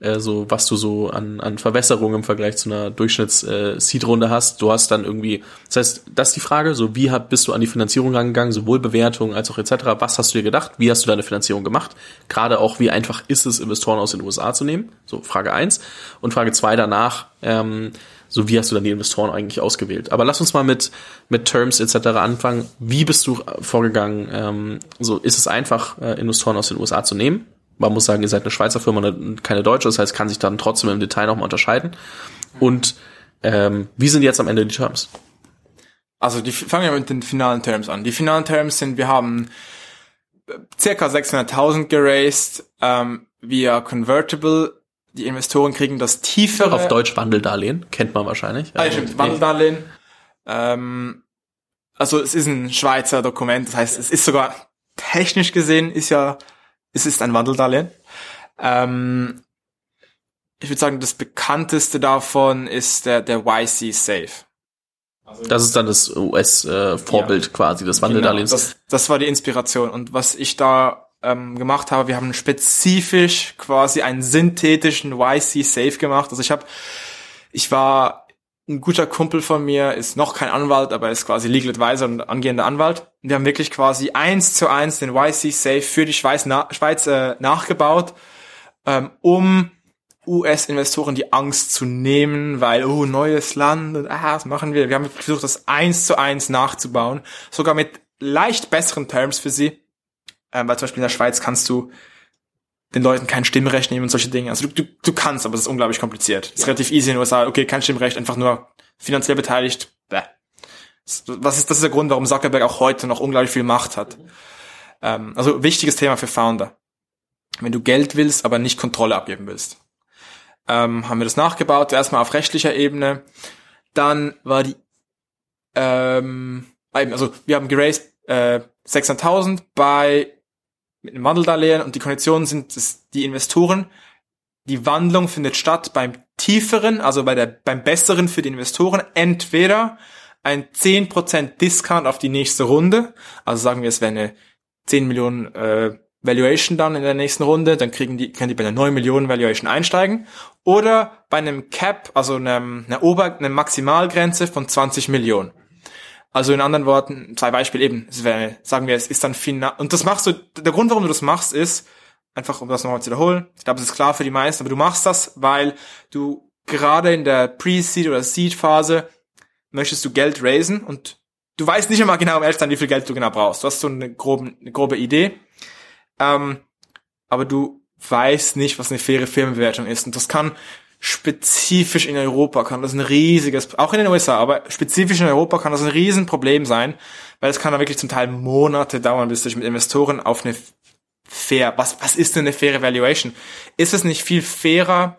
äh, so was du so an, an Verwässerung im Vergleich zu einer Durchschnitts-Seed-Runde äh, hast. Du hast dann irgendwie, das heißt, das ist die Frage, so wie hab, bist du an die Finanzierung rangegangen, sowohl Bewertung als auch etc. Was hast du dir gedacht? Wie hast du deine Finanzierung gemacht? Gerade auch, wie einfach ist es, Investoren aus den USA zu nehmen? So Frage eins Und Frage zwei danach, ähm, so wie hast du dann die Investoren eigentlich ausgewählt? Aber lass uns mal mit, mit Terms etc. anfangen. Wie bist du vorgegangen? Ähm, so ist es einfach, äh, Investoren aus den USA zu nehmen? Man muss sagen, ihr seid eine Schweizer Firma und keine deutsche, das heißt, kann sich dann trotzdem im Detail nochmal unterscheiden. Und ähm, wie sind jetzt am Ende die Terms? Also die fangen wir mit den finalen Terms an. Die finalen Terms sind, wir haben circa 600.000 geraced ähm, via Convertible. Die Investoren kriegen das tiefere. Auf Deutsch Wandeldarlehen, kennt man wahrscheinlich. Ah, stimmt, Wandeldarlehen. Ähm, also es ist ein Schweizer Dokument, das heißt, es ist sogar technisch gesehen ist ja es ist ein Wandeldarlehen. Ähm, ich würde sagen, das bekannteste davon ist der, der YC Safe. Also das ist dann das US-Vorbild äh, ja, quasi, das Wandeldarlehens. Genau, das, das war die Inspiration. Und was ich da ähm, gemacht habe, wir haben spezifisch quasi einen synthetischen YC Safe gemacht. Also ich habe, ich war ein guter Kumpel von mir ist noch kein Anwalt, aber ist quasi Legal Advisor und angehender Anwalt. wir haben wirklich quasi eins zu eins den YC Safe für die Schweiz, na Schweiz äh, nachgebaut, ähm, um US-Investoren die Angst zu nehmen, weil, oh, neues Land, und, ah, was machen wir? Wir haben versucht, das eins zu eins nachzubauen, sogar mit leicht besseren Terms für sie. Ähm, weil zum Beispiel in der Schweiz kannst du den Leuten kein Stimmrecht nehmen und solche Dinge. Also du, du, du kannst, aber es ist unglaublich kompliziert. Es ist relativ easy in den USA, okay, kein Stimmrecht, einfach nur finanziell beteiligt. Bäh. Was ist, das ist der Grund, warum Zuckerberg auch heute noch unglaublich viel Macht hat. Ähm, also wichtiges Thema für Founder. Wenn du Geld willst, aber nicht Kontrolle abgeben willst. Ähm, haben wir das nachgebaut, erstmal auf rechtlicher Ebene. Dann war die, ähm, also wir haben geraced äh, 600.000 bei mit einem Wandeldarlehen und die Konditionen sind dass die Investoren. Die Wandlung findet statt beim tieferen, also bei der, beim besseren für die Investoren, entweder ein 10% Discount auf die nächste Runde, also sagen wir, es wäre eine 10 Millionen äh, Valuation dann in der nächsten Runde, dann kriegen die, können die bei einer 9 Millionen Valuation einsteigen, oder bei einem Cap, also einem, einer Ober-, einer Maximalgrenze von 20 Millionen. Also in anderen Worten, zwei Beispiele eben, wäre, sagen wir, es ist dann final, und das machst du, der Grund, warum du das machst, ist, einfach um das nochmal zu wiederholen, ich glaube, es ist klar für die meisten, aber du machst das, weil du gerade in der Pre-Seed oder Seed-Phase möchtest du Geld raisen und du weißt nicht immer genau, ehrlich sein, wie viel Geld du genau brauchst. Du hast so eine grobe, eine grobe Idee, ähm, aber du weißt nicht, was eine faire Firmenbewertung ist. Und das kann spezifisch in Europa kann das ein riesiges, auch in den USA, aber spezifisch in Europa kann das ein Riesenproblem sein, weil es kann da wirklich zum Teil Monate dauern, bis du mit Investoren auf eine fair, was, was ist denn eine faire Valuation? Ist es nicht viel fairer,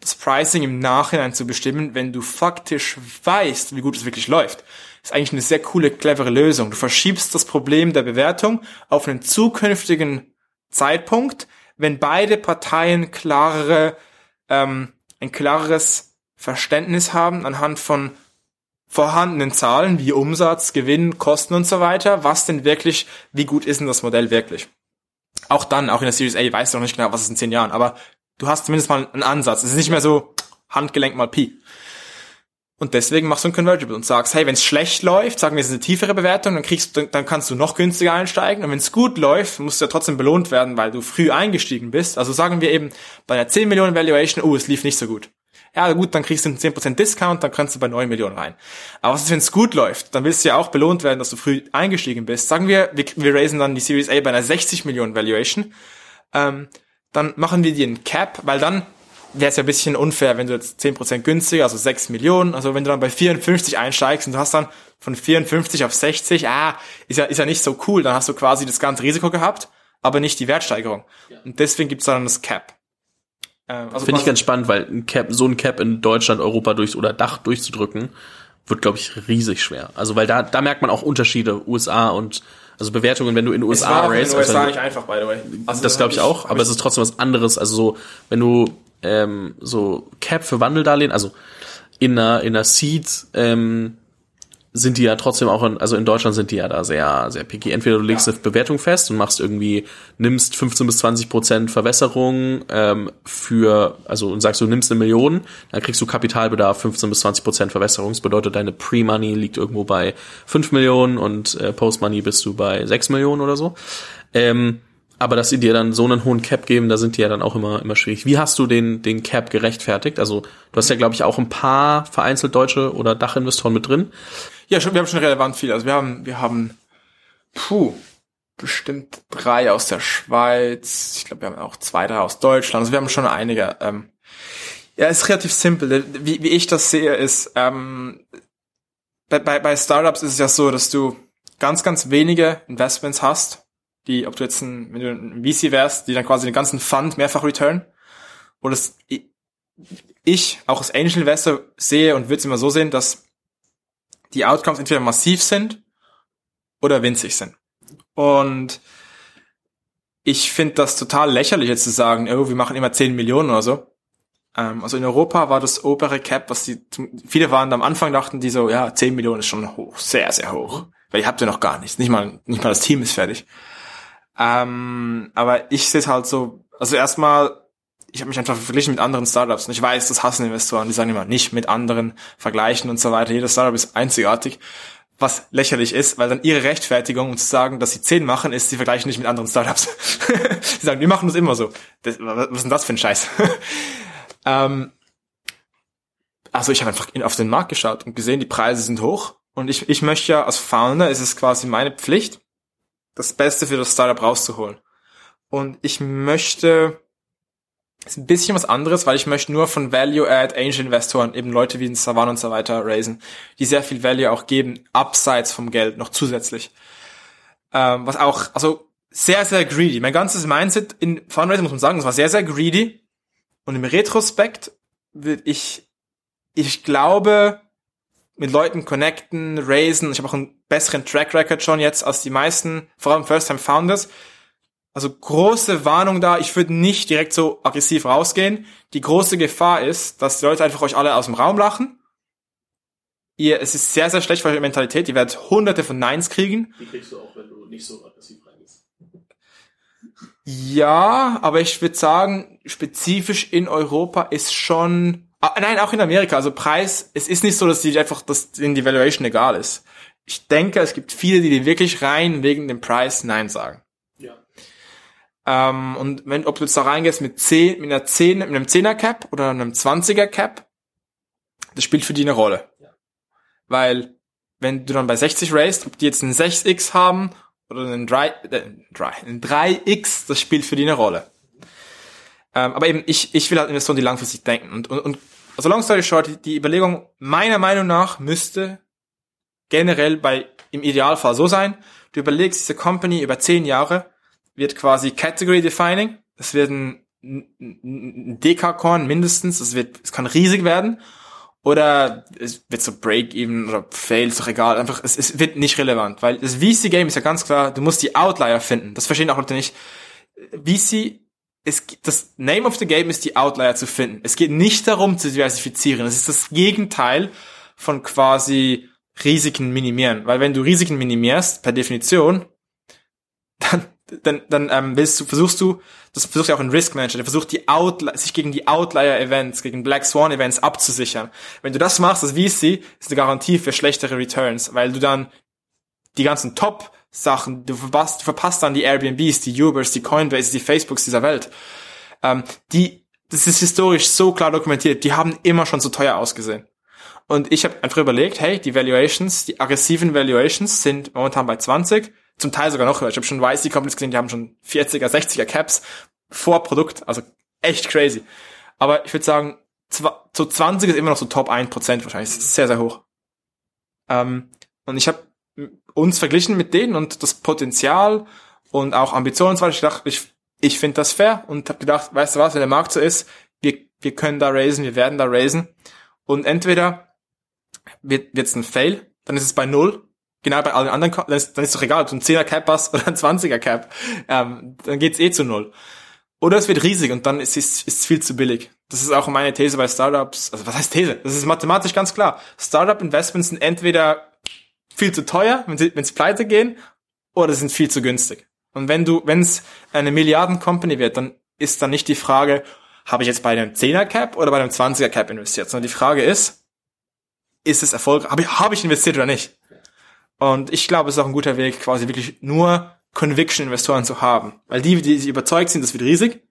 das Pricing im Nachhinein zu bestimmen, wenn du faktisch weißt, wie gut es wirklich läuft? ist eigentlich eine sehr coole, clevere Lösung. Du verschiebst das Problem der Bewertung auf einen zukünftigen Zeitpunkt, wenn beide Parteien klarere ähm, ein klares Verständnis haben anhand von vorhandenen Zahlen wie Umsatz, Gewinn, Kosten und so weiter, was denn wirklich, wie gut ist denn das Modell wirklich? Auch dann, auch in der Series A, weißt du noch nicht genau, was ist in zehn Jahren, aber du hast zumindest mal einen Ansatz. Es ist nicht mehr so Handgelenk mal Pi. Und deswegen machst du ein Convertible und sagst, hey, wenn es schlecht läuft, sagen wir, es ist eine tiefere Bewertung, dann kriegst du, dann kannst du noch günstiger einsteigen. Und wenn es gut läuft, musst du ja trotzdem belohnt werden, weil du früh eingestiegen bist. Also sagen wir eben bei einer 10 Millionen Valuation, oh, es lief nicht so gut. Ja, gut, dann kriegst du einen 10% Discount, dann kannst du bei 9 Millionen rein. Aber was ist, wenn es gut läuft? Dann willst du ja auch belohnt werden, dass du früh eingestiegen bist. Sagen wir, wir, wir raisen dann die Series A bei einer 60 Millionen Valuation. Ähm, dann machen wir dir einen Cap, weil dann wäre es ja ein bisschen unfair, wenn du jetzt 10% günstiger, also 6 Millionen, also wenn du dann bei 54 einsteigst und du hast dann von 54 auf 60, ah, ist ja, ist ja nicht so cool, dann hast du quasi das ganze Risiko gehabt, aber nicht die Wertsteigerung. Ja. Und deswegen gibt's dann das Cap. Ähm, also Finde ich ganz spannend, weil ein Cap, so ein Cap in Deutschland, Europa durch oder Dach durchzudrücken, wird, glaube ich, riesig schwer. Also weil da, da merkt man auch Unterschiede, USA und also Bewertungen, wenn du in den USA racist. In den USA also, nicht einfach, by the way. Also das glaube ich auch, aber es ist trotzdem was anderes. Also so, wenn du ähm, so Cap für Wandeldarlehen, also in einer, in einer Seed ähm, sind die ja trotzdem auch, in, also in Deutschland sind die ja da sehr, sehr picky. Entweder du legst ja. eine Bewertung fest und machst irgendwie, nimmst 15 bis 20 Prozent Verwässerung ähm, für, also und sagst du nimmst eine Million, dann kriegst du Kapitalbedarf 15 bis 20 Prozent Verwässerung. Das bedeutet, deine Pre-Money liegt irgendwo bei 5 Millionen und äh, Post-Money bist du bei 6 Millionen oder so. Ähm, aber dass sie dir dann so einen hohen Cap geben, da sind die ja dann auch immer, immer schwierig. Wie hast du den, den Cap gerechtfertigt? Also, du hast ja, glaube ich, auch ein paar vereinzelt deutsche oder Dachinvestoren mit drin. Ja, schon, wir haben schon relevant viel. Also wir haben, wir haben, puh, bestimmt drei aus der Schweiz. Ich glaube, wir haben auch zwei, drei aus Deutschland. Also wir haben schon einige. Ähm, ja, ist relativ simpel. Wie, wie ich das sehe, ist, ähm, bei, bei, bei Startups ist es ja so, dass du ganz, ganz wenige Investments hast die, ob du jetzt ein, wenn du ein VC wärst, die dann quasi den ganzen Fund mehrfach return. Und das, ich auch als Angel Investor sehe und würde es immer so sehen, dass die Outcomes entweder massiv sind oder winzig sind. Und ich finde das total lächerlich jetzt zu sagen, oh, wir machen immer 10 Millionen oder so. Ähm, also in Europa war das obere Cap, was die, viele waren am Anfang dachten die so, ja, 10 Millionen ist schon hoch, sehr, sehr hoch. Weil ihr habt ja noch gar nichts. Nicht mal, nicht mal das Team ist fertig. Ähm, aber ich sehe halt so, also erstmal, ich habe mich einfach verglichen mit anderen Startups und ich weiß, das hassen Investoren, die sagen immer, nicht mit anderen vergleichen und so weiter. Jedes Startup ist einzigartig, was lächerlich ist, weil dann ihre Rechtfertigung, um zu sagen, dass sie zehn machen, ist, sie vergleichen nicht mit anderen Startups. sie sagen, wir machen das immer so. Das, was ist denn das für ein Scheiß? ähm, also ich habe einfach auf den Markt geschaut und gesehen, die Preise sind hoch und ich, ich möchte ja als Founder, ist es quasi meine Pflicht, das Beste für das Startup rauszuholen. Und ich möchte, ist ein bisschen was anderes, weil ich möchte nur von Value-Add Angel Investoren, eben Leute wie in Savan und so weiter raisen, die sehr viel Value auch geben, abseits vom Geld, noch zusätzlich. Ähm, was auch, also sehr, sehr greedy. Mein ganzes Mindset in Fundraising, muss man sagen, das war sehr, sehr greedy. Und im Retrospekt würde ich, ich glaube, mit Leuten connecten, raisen. Ich habe auch einen besseren Track Record schon jetzt als die meisten, vor allem First-Time Founders. Also große Warnung da, ich würde nicht direkt so aggressiv rausgehen. Die große Gefahr ist, dass die Leute einfach euch alle aus dem Raum lachen. Ihr, es ist sehr, sehr schlecht für eure Mentalität. Ihr werdet hunderte von Neins kriegen. Die kriegst du auch, wenn du nicht so aggressiv reingehst. Ja, aber ich würde sagen, spezifisch in Europa ist schon Ah, nein, auch in Amerika. Also Preis, es ist nicht so, dass die einfach, dass denen die Valuation egal ist. Ich denke, es gibt viele, die dir wirklich rein wegen dem Preis Nein sagen. Ja. Ähm, und wenn, ob du jetzt da reingehst mit 10, mit einer 10, mit einem 10er Cap oder einem 20er Cap, das spielt für die eine Rolle. Ja. Weil, wenn du dann bei 60 raced, ob die jetzt einen 6x haben oder einen 3, äh, 3, einen 3x, das spielt für die eine Rolle. Ähm, aber eben, ich, ich will halt Investoren, die langfristig denken. Und, und, und also long story short, die Überlegung meiner Meinung nach müsste generell bei im Idealfall so sein, du überlegst, diese Company über zehn Jahre wird quasi Category Defining, es wird ein, ein Dekakorn mindestens, es wird, es kann riesig werden, oder es wird so Break-Even oder Fail, ist doch egal, einfach, es, es wird nicht relevant, weil das VC-Game ist ja ganz klar, du musst die Outlier finden, das verstehen auch Leute nicht. VC es, das Name of the Game ist die Outlier zu finden. Es geht nicht darum zu diversifizieren. Es ist das Gegenteil von quasi Risiken minimieren. Weil wenn du Risiken minimierst, per Definition, dann, dann, dann ähm, willst du, versuchst du, das versucht ja auch ein Risk Manager, der versucht die Outlier, sich gegen die Outlier-Events, gegen Black Swan-Events abzusichern. Wenn du das machst, das VC, ist eine Garantie für schlechtere Returns, weil du dann die ganzen Top Sachen. Du verpasst, du verpasst dann die Airbnbs, die Ubers, die Coinbase, die Facebooks dieser Welt. Ähm, die, das ist historisch so klar dokumentiert, die haben immer schon so teuer ausgesehen. Und ich habe einfach überlegt, hey, die Valuations, die aggressiven Valuations sind momentan bei 20, zum Teil sogar noch höher. Ich habe schon YC Companies gesehen, die haben schon 40er, 60er Caps vor Produkt, also echt crazy. Aber ich würde sagen, so 20 ist immer noch so Top 1% wahrscheinlich, sehr, sehr hoch. Ähm, und ich habe uns verglichen mit denen und das Potenzial und auch Ambitionen und so weiter. Ich dachte, ich, ich finde das fair und habe gedacht, weißt du was, wenn der Markt so ist, wir, wir können da raisen, wir werden da raisen. Und entweder wird es ein Fail, dann ist es bei null, genau bei allen anderen, dann ist, dann ist doch egal, ob du ein 10er Cap hast oder ein 20er Cap, ähm, dann geht's eh zu null. Oder es wird riesig und dann ist es ist viel zu billig. Das ist auch meine These bei Startups. Also was heißt These? Das ist mathematisch ganz klar. Startup-Investments sind entweder viel zu teuer, wenn sie, wenn sie pleite gehen, oder sind viel zu günstig. Und wenn du, wenn es eine Milliarden-Company wird, dann ist dann nicht die Frage, habe ich jetzt bei einem 10er Cap oder bei einem 20er Cap investiert, sondern die Frage ist, ist es erfolgreich, habe ich, hab ich investiert oder nicht? Und ich glaube, es ist auch ein guter Weg, quasi wirklich nur Conviction-Investoren zu haben. Weil die, die sich überzeugt sind, das wird riesig,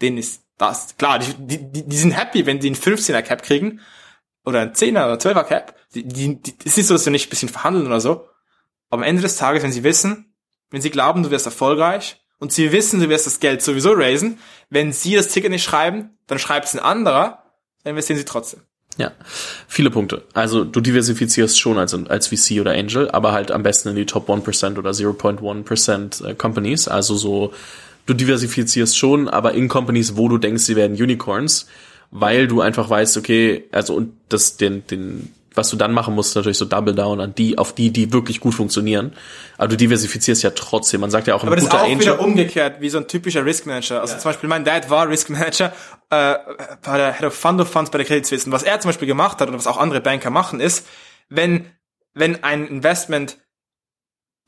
denen ist das, klar, die, die, die sind happy, wenn die einen 15er Cap kriegen, oder einen 10er oder 12er Cap. Die, die, die, es ist nicht so, dass sie nicht ein bisschen verhandeln oder so. Aber am Ende des Tages, wenn sie wissen, wenn sie glauben, du wirst erfolgreich, und sie wissen, du wirst das Geld sowieso raisen, wenn sie das Ticket nicht schreiben, dann schreibt es ein anderer, dann investieren sie trotzdem. Ja, viele Punkte. Also du diversifizierst schon als, als VC oder Angel, aber halt am besten in die Top 1% oder 0.1% äh, Companies. Also so, du diversifizierst schon, aber in Companies, wo du denkst, sie werden Unicorns, weil du einfach weißt, okay, also und das den, den was du dann machen musst, natürlich so Double Down an die, auf die, die wirklich gut funktionieren. Aber du diversifizierst ja trotzdem. Man sagt ja auch, ein Aber das ist auch Angel wieder umgekehrt, wie so ein typischer Risk Manager. Also ja. zum Beispiel mein Dad war Risk Manager, äh, war der Head of Fund of Funds bei der Credit Suisse. Und was er zum Beispiel gemacht hat und was auch andere Banker machen, ist, wenn, wenn ein Investment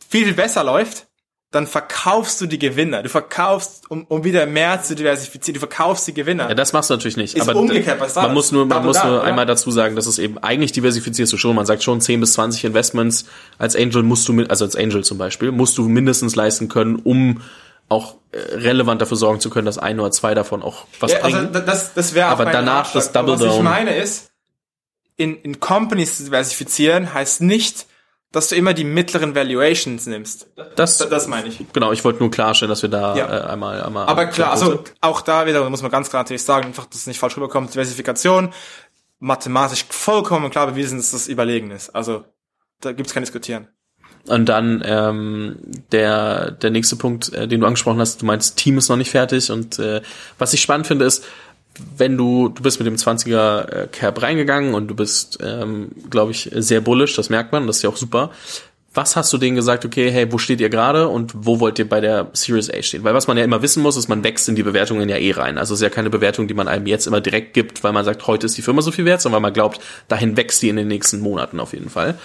viel, viel besser läuft, dann verkaufst du die Gewinner. Du verkaufst, um, um wieder mehr zu diversifizieren, du verkaufst die Gewinner. Ja, das machst du natürlich nicht. Ist aber umgekehrt, was man muss nur, man muss da, nur oder? einmal dazu sagen, dass es eben eigentlich diversifizierst du schon. Man sagt schon 10 bis 20 Investments als Angel musst du, also als Angel zum Beispiel, musst du mindestens leisten können, um auch äh, relevant dafür sorgen zu können, dass ein oder zwei davon auch was ja, also bringen. Also das, das wäre aber danach Ratschlag. das Double Down. Was ich meine ist, in, in Companies zu diversifizieren heißt nicht, dass du immer die mittleren Valuations nimmst. Das, das, das meine ich. Genau, ich wollte nur klarstellen, dass wir da ja. äh, einmal, einmal. Aber klar, also auch da wieder muss man ganz klar natürlich sagen, einfach, dass es nicht falsch rüberkommt. Diversifikation, mathematisch vollkommen klar bewiesen, dass das überlegen ist. Also da gibt's kein Diskutieren. Und dann ähm, der der nächste Punkt, äh, den du angesprochen hast, du meinst, Team ist noch nicht fertig. Und äh, was ich spannend finde, ist, wenn du, du bist mit dem 20er äh, Cap reingegangen und du bist, ähm, glaube ich, sehr bullish, das merkt man, das ist ja auch super. Was hast du denen gesagt, okay, hey, wo steht ihr gerade und wo wollt ihr bei der Series A stehen? Weil was man ja immer wissen muss, ist, man wächst in die Bewertungen ja eh rein. Also es ist ja keine Bewertung, die man einem jetzt immer direkt gibt, weil man sagt, heute ist die Firma so viel wert, sondern weil man glaubt, dahin wächst die in den nächsten Monaten auf jeden Fall.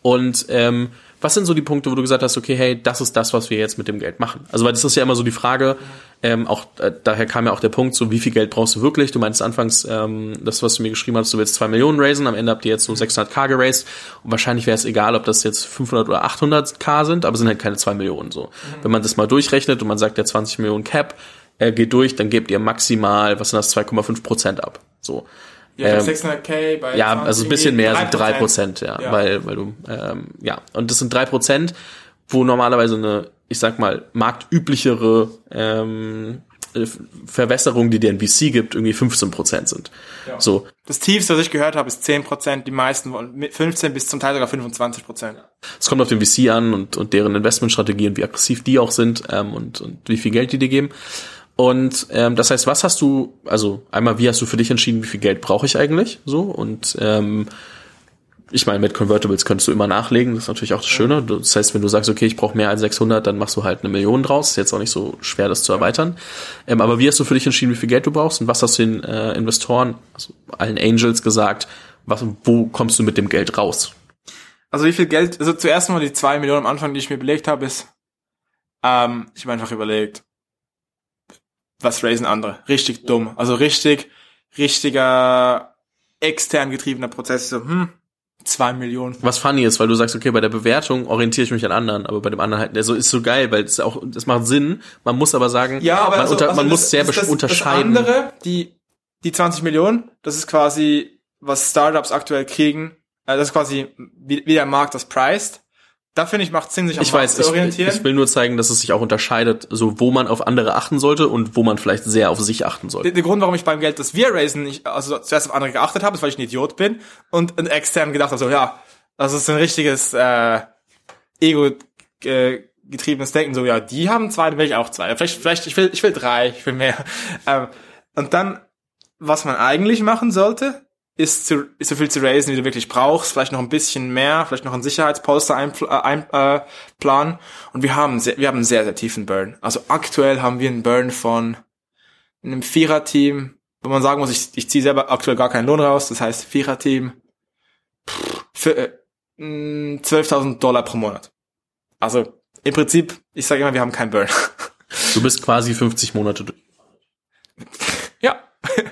Und ähm, was sind so die Punkte, wo du gesagt hast, okay, hey, das ist das, was wir jetzt mit dem Geld machen? Also weil das ist ja immer so die Frage, ähm, auch äh, daher kam ja auch der Punkt, so wie viel Geld brauchst du wirklich? Du meinst anfangs, ähm, das, was du mir geschrieben hast, du willst zwei Millionen raisen, am Ende habt ihr jetzt so 600k geraced und wahrscheinlich wäre es egal, ob das jetzt 500 oder 800k sind, aber sind halt keine zwei Millionen so. Mhm. Wenn man das mal durchrechnet und man sagt, der 20 Millionen Cap äh, geht durch, dann gebt ihr maximal, was sind das, 2,5 Prozent ab. So. Ja, ähm, 600k bei Ja, also ein bisschen mehr 3%. sind drei Prozent, ja, ja, weil weil du ähm, ja und das sind drei Prozent, wo normalerweise eine, ich sag mal marktüblichere ähm, Verwässerung, die der NBC gibt, irgendwie 15 Prozent sind. Ja. So. Das tiefste, was ich gehört habe, ist 10 Prozent. Die meisten wollen 15 bis zum Teil sogar 25 Prozent. Es kommt auf den VC an und, und deren Investmentstrategie und wie aggressiv die auch sind ähm, und, und wie viel Geld die dir geben. Und ähm, das heißt, was hast du, also einmal, wie hast du für dich entschieden, wie viel Geld brauche ich eigentlich so? Und ähm, ich meine, mit Convertibles könntest du immer nachlegen, das ist natürlich auch das Schöne. Das heißt, wenn du sagst, okay, ich brauche mehr als 600, dann machst du halt eine Million draus. Ist jetzt auch nicht so schwer, das zu erweitern. Ähm, aber wie hast du für dich entschieden, wie viel Geld du brauchst und was hast du den äh, Investoren, also allen Angels gesagt, was, wo kommst du mit dem Geld raus? Also wie viel Geld, also zuerst mal die zwei Millionen am Anfang, die ich mir belegt habe, ist, ähm, ich habe einfach überlegt, was raisen andere? Richtig dumm. Also richtig, richtiger extern getriebener Prozess. So, hm, zwei Millionen. Was funny ist, weil du sagst, okay, bei der Bewertung orientiere ich mich an anderen, aber bei dem anderen halt, also ist so geil, weil es auch, das macht Sinn. Man muss aber sagen, ja, aber man, also, unter, also man das, muss sehr das, das, unterscheiden. Das andere, die, die 20 Millionen, das ist quasi, was Startups aktuell kriegen, äh, das ist quasi, wie, wie der Markt das preist. Da finde ich, macht Sinn, sich am ich weiß, zu orientieren. Ich, ich will nur zeigen, dass es sich auch unterscheidet, so wo man auf andere achten sollte und wo man vielleicht sehr auf sich achten sollte. Der, der Grund, warum ich beim Geld, das wir raisen, nicht, also zuerst auf andere geachtet habe, ist, weil ich ein Idiot bin und ein extern gedacht habe, so ja, das ist ein richtiges äh, Ego äh, getriebenes Denken, so ja, die haben zwei, dann will ich auch zwei. Vielleicht, vielleicht, ich will, ich will drei, ich will mehr. Ähm, und dann was man eigentlich machen sollte, ist, zu, ist so viel zu raisen, wie du wirklich brauchst, vielleicht noch ein bisschen mehr, vielleicht noch ein Sicherheitspolster einplanen. Ein, äh, und wir haben, sehr, wir haben einen sehr, sehr tiefen Burn. Also aktuell haben wir einen Burn von einem Vierer-Team, wo man sagen muss, ich, ich ziehe selber aktuell gar keinen Lohn raus, das heißt Vierer-Team für äh, 12.000 Dollar pro Monat. Also im Prinzip, ich sage immer, wir haben keinen Burn. Du bist quasi 50 Monate durch. Ja.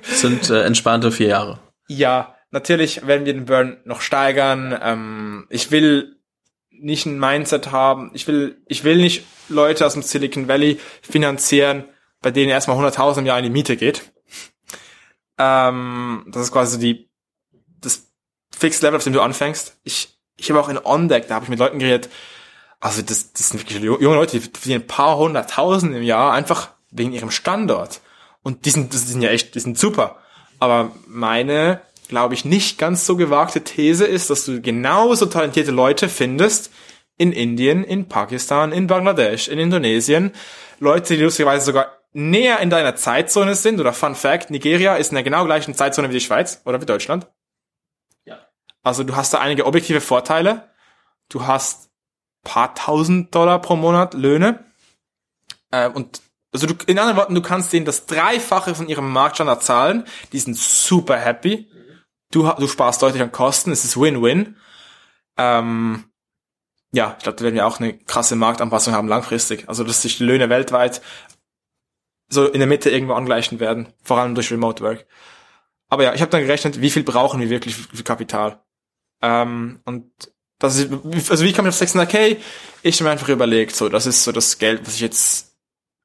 Das sind äh, entspannte vier Jahre. Ja, natürlich werden wir den Burn noch steigern. Ähm, ich will nicht ein Mindset haben. Ich will, ich will nicht Leute aus dem Silicon Valley finanzieren, bei denen erstmal 100.000 im Jahr in die Miete geht. Ähm, das ist quasi die, das Fixed Level, auf dem du anfängst. Ich, ich habe auch in OnDeck, da habe ich mit Leuten geredet, also das, das sind wirklich junge Leute, die verdienen ein paar hunderttausend im Jahr, einfach wegen ihrem Standort. Und die sind, die sind ja echt, die sind super. Aber meine, glaube ich, nicht ganz so gewagte These ist, dass du genauso talentierte Leute findest in Indien, in Pakistan, in Bangladesch, in Indonesien. Leute, die lustigerweise sogar näher in deiner Zeitzone sind. Oder Fun Fact, Nigeria ist in der genau gleichen Zeitzone wie die Schweiz oder wie Deutschland. Ja. Also du hast da einige objektive Vorteile. Du hast paar tausend Dollar pro Monat Löhne. Äh, und also du, in anderen Worten, du kannst denen das Dreifache von ihrem Marktstandard zahlen. Die sind super happy. Du, du sparst deutlich an Kosten. Es ist Win-Win. Ähm, ja, ich glaube, da werden wir auch eine krasse Marktanpassung haben langfristig. Also, dass sich die Löhne weltweit so in der Mitte irgendwo angleichen werden. Vor allem durch Remote Work. Aber ja, ich habe dann gerechnet, wie viel brauchen wir wirklich für Kapital. Ähm, und das ist, also wie kam ich auf 600k? Ich habe mir einfach überlegt, so, das ist so das Geld, was ich jetzt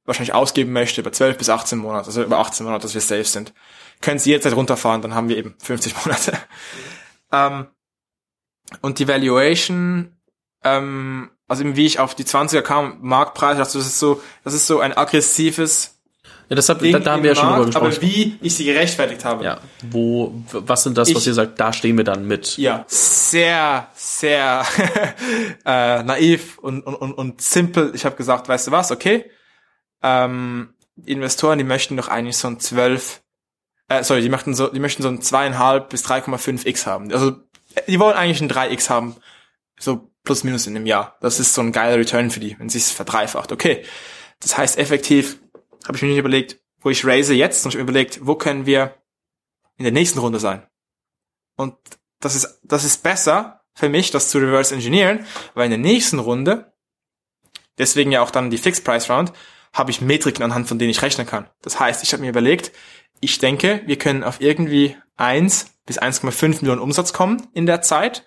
wahrscheinlich ausgeben möchte über 12 bis 18 Monate, also über 18 Monate, dass wir safe sind. Können Sie jetzt runterfahren, dann haben wir eben 50 Monate. ähm, und die Valuation, ähm, also eben wie ich auf die 20er kam, Marktpreis, also das ist so, das ist so ein aggressives ja, deshalb, da, da haben wir ja schon drüber gesprochen. Aber wie ich sie gerechtfertigt habe. Ja, wo, was sind das, ich, was ihr sagt, da stehen wir dann mit? Ja, sehr, sehr äh, naiv und, und, und, und simpel. Ich habe gesagt, weißt du was, okay, ähm, Investoren, die möchten doch eigentlich so ein 12, äh, sorry, die möchten so, die möchten so ein zweieinhalb bis 3,5 x haben. Also die wollen eigentlich ein 3x haben, so plus minus in einem Jahr. Das ist so ein geiler Return für die, wenn sie es verdreifacht. Okay, das heißt effektiv habe ich mir nicht überlegt, wo ich raise jetzt, sondern ich mir überlegt, wo können wir in der nächsten Runde sein. Und das ist das ist besser für mich, das zu reverse engineeren, weil in der nächsten Runde, deswegen ja auch dann die Fixed Price Round, habe ich Metriken anhand von denen ich rechnen kann. Das heißt, ich habe mir überlegt, ich denke, wir können auf irgendwie 1 bis 1,5 Millionen Umsatz kommen in der Zeit.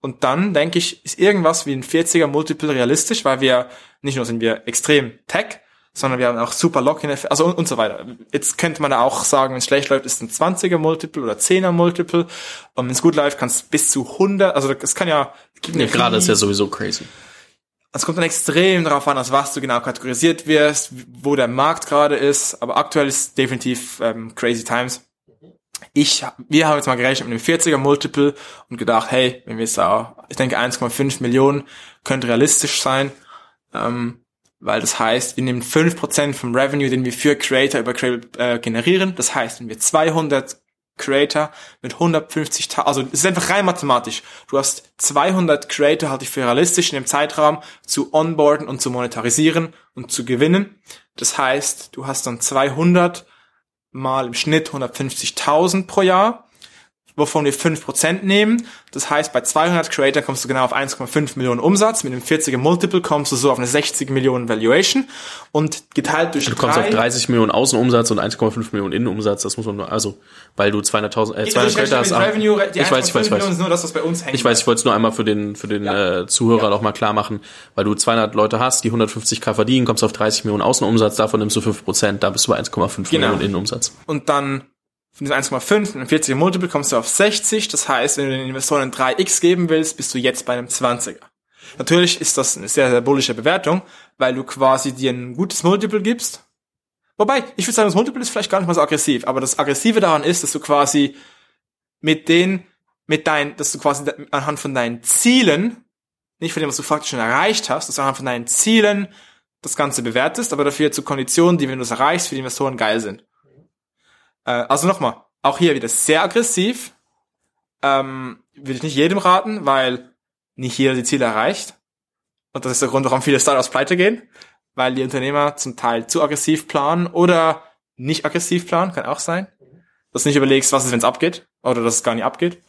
Und dann denke ich, ist irgendwas wie ein 40er Multiple realistisch, weil wir nicht nur sind wir extrem Tech, sondern wir haben auch super Lock-in, also und, und so weiter. Jetzt könnte man auch sagen, wenn es schlecht läuft, ist ein 20er Multiple oder 10er Multiple. Und wenn es gut läuft, kann es bis zu 100, also es kann ja... ja gerade ist ja sowieso crazy. Es kommt dann extrem darauf an, aus was du genau kategorisiert wirst, wo der Markt gerade ist. Aber aktuell ist definitiv ähm, crazy times. Ich, wir haben jetzt mal gerechnet mit einem 40er Multiple und gedacht, hey, wenn wir es auch, ich denke 1,5 Millionen könnte realistisch sein, ähm, weil das heißt, wir nehmen 5% vom Revenue, den wir für Creator über Creator äh, generieren. Das heißt, wenn wir 200 Creator mit 150, also es ist einfach rein mathematisch. Du hast 200 Creator, halte ich für realistisch in dem Zeitraum zu onboarden und zu monetarisieren und zu gewinnen. Das heißt, du hast dann 200 mal im Schnitt 150.000 pro Jahr wovon wir 5% nehmen. Das heißt, bei 200 Creator kommst du genau auf 1,5 Millionen Umsatz. Mit einem 40er Multiple kommst du so auf eine 60 Millionen Valuation. Und geteilt durch Du kommst drei, auf 30 Millionen Außenumsatz und 1,5 Millionen Innenumsatz. Das muss man nur, also, weil du 200.000, äh, 200 Creator hast. Revenue, die ich weiß, ich weiß, ich weiß. Nur das, was bei uns hängt. Ich weiß, ich wollte es nur einmal für den, für den ja. äh, Zuhörer ja. noch mal klar machen, weil du 200 Leute hast, die 150k verdienen, kommst auf 30 Millionen Außenumsatz, davon nimmst du 5%, da bist du bei 1,5 genau. Millionen Innenumsatz. Und dann von diesen 1,5 mit einem 40er Multiple kommst du auf 60. Das heißt, wenn du den Investoren 3x geben willst, bist du jetzt bei einem 20er. Natürlich ist das eine sehr, sehr bullische Bewertung, weil du quasi dir ein gutes Multiple gibst. Wobei, ich würde sagen, das Multiple ist vielleicht gar nicht mal so aggressiv, aber das Aggressive daran ist, dass du quasi mit den, mit deinen, dass du quasi anhand von deinen Zielen, nicht von dem, was du faktisch schon erreicht hast, dass du anhand von deinen Zielen das Ganze bewertest, aber dafür zu Konditionen, die, wenn du es erreichst, für die Investoren geil sind. Äh, also nochmal, Auch hier wieder sehr aggressiv. Ähm, würde ich nicht jedem raten, weil nicht jeder die Ziele erreicht. Und das ist der Grund, warum viele Startups pleite gehen, weil die Unternehmer zum Teil zu aggressiv planen oder nicht aggressiv planen, kann auch sein. Dass du nicht überlegst, was ist, wenn es abgeht, oder dass es gar nicht abgeht.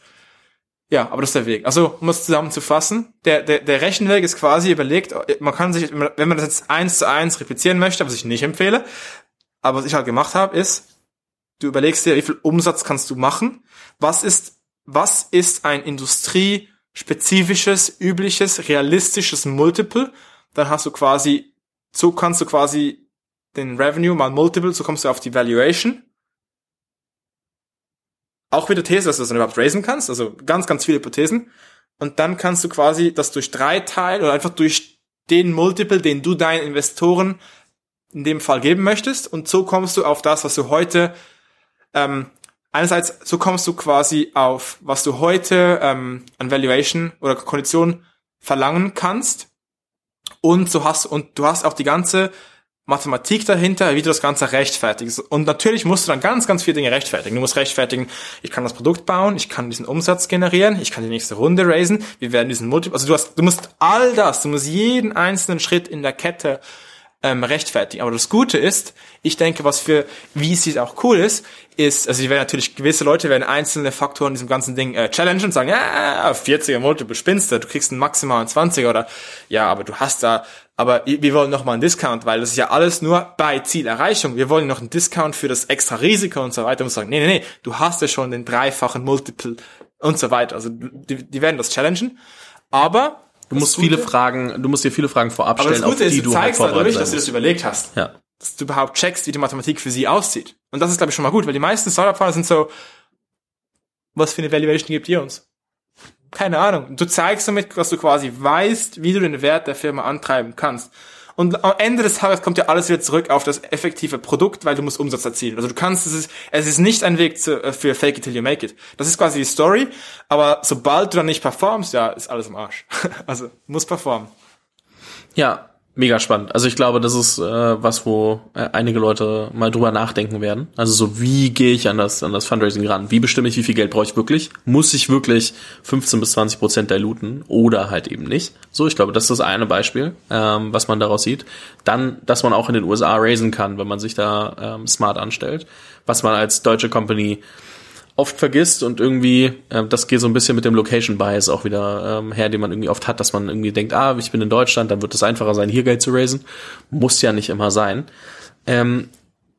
Ja, aber das ist der Weg. Also, um es zusammenzufassen, der, der, der Rechenweg ist quasi überlegt, man kann sich, wenn man das jetzt eins zu eins replizieren möchte, was ich nicht empfehle, aber was ich halt gemacht habe, ist, du überlegst dir, wie viel Umsatz kannst du machen, was ist, was ist ein industriespezifisches, übliches, realistisches Multiple, dann hast du quasi, so kannst du quasi den Revenue mal Multiple, so kommst du auf die Valuation auch wieder These, dass du das dann überhaupt raisen kannst, also ganz, ganz viele Hypothesen. Und dann kannst du quasi das durch drei teilen oder einfach durch den Multiple, den du deinen Investoren in dem Fall geben möchtest. Und so kommst du auf das, was du heute, ähm, einerseits, so kommst du quasi auf, was du heute ähm, an Valuation oder Kondition verlangen kannst. Und so hast, und du hast auch die ganze Mathematik dahinter, wie du das Ganze rechtfertigst. Und natürlich musst du dann ganz, ganz viele Dinge rechtfertigen. Du musst rechtfertigen, ich kann das Produkt bauen, ich kann diesen Umsatz generieren, ich kann die nächste Runde raisen, wir werden diesen Multiple, also du hast, du musst all das, du musst jeden einzelnen Schritt in der Kette ähm, rechtfertigen. Aber das Gute ist, ich denke, was für VCs auch cool ist, ist, also die werden natürlich, gewisse Leute werden einzelne Faktoren in diesem ganzen Ding äh, challengen und sagen, ja, 40er Multiple spinnst du, du kriegst einen maximalen 20er oder ja, aber du hast da aber wir wollen noch mal einen Discount, weil das ist ja alles nur bei Zielerreichung. Wir wollen noch einen Discount für das extra Risiko und so weiter und sagen, nee, nee, nee, du hast ja schon den dreifachen Multiple und so weiter. Also die, die werden das challengen. Aber du musst viele Fragen, du musst dir viele Fragen vorab stellen, auf die ist, du, du zeigst halt dadurch, dass du das überlegt hast. Ja. Dass du überhaupt checkst, wie die Mathematik für sie aussieht. Und das ist, glaube ich, schon mal gut, weil die meisten Startup-Fahrer sind so, was für eine Valuation gibt ihr uns? keine Ahnung. Du zeigst damit, dass du quasi weißt, wie du den Wert der Firma antreiben kannst. Und am Ende des Tages kommt ja alles wieder zurück auf das effektive Produkt, weil du musst Umsatz erzielen. Also du kannst, es ist, es ist nicht ein Weg zu, äh, für Fake it till you make it. Das ist quasi die Story, aber sobald du dann nicht performst, ja, ist alles im Arsch. Also, muss performen. Ja, mega spannend. Also ich glaube, das ist äh, was, wo äh, einige Leute mal drüber nachdenken werden. Also so, wie gehe ich an das, an das Fundraising ran? Wie bestimme ich, wie viel Geld brauche ich wirklich? Muss ich wirklich 15 bis 20 Prozent diluten oder halt eben nicht? So, ich glaube, das ist das eine Beispiel, ähm, was man daraus sieht. Dann, dass man auch in den USA raisen kann, wenn man sich da ähm, smart anstellt. Was man als deutsche Company oft vergisst und irgendwie, äh, das geht so ein bisschen mit dem Location Bias auch wieder ähm, her, den man irgendwie oft hat, dass man irgendwie denkt, ah, ich bin in Deutschland, dann wird es einfacher sein, hier Geld zu raisen. Muss ja nicht immer sein. Ähm,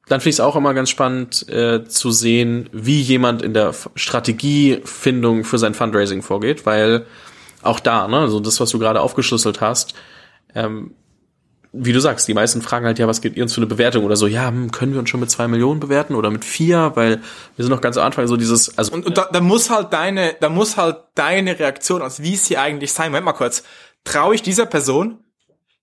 dann finde ich es auch immer ganz spannend äh, zu sehen, wie jemand in der Strategiefindung für sein Fundraising vorgeht, weil auch da, ne, also das, was du gerade aufgeschlüsselt hast, ähm, wie du sagst, die meisten fragen halt, ja, was gibt ihr uns für eine Bewertung? Oder so, ja, hm, können wir uns schon mit zwei Millionen bewerten? Oder mit vier, weil wir sind noch ganz am Anfang, so dieses, also. Und, und da, da muss halt deine, da muss halt deine Reaktion aus, wie sie eigentlich sein, Moment mal kurz, traue ich dieser Person,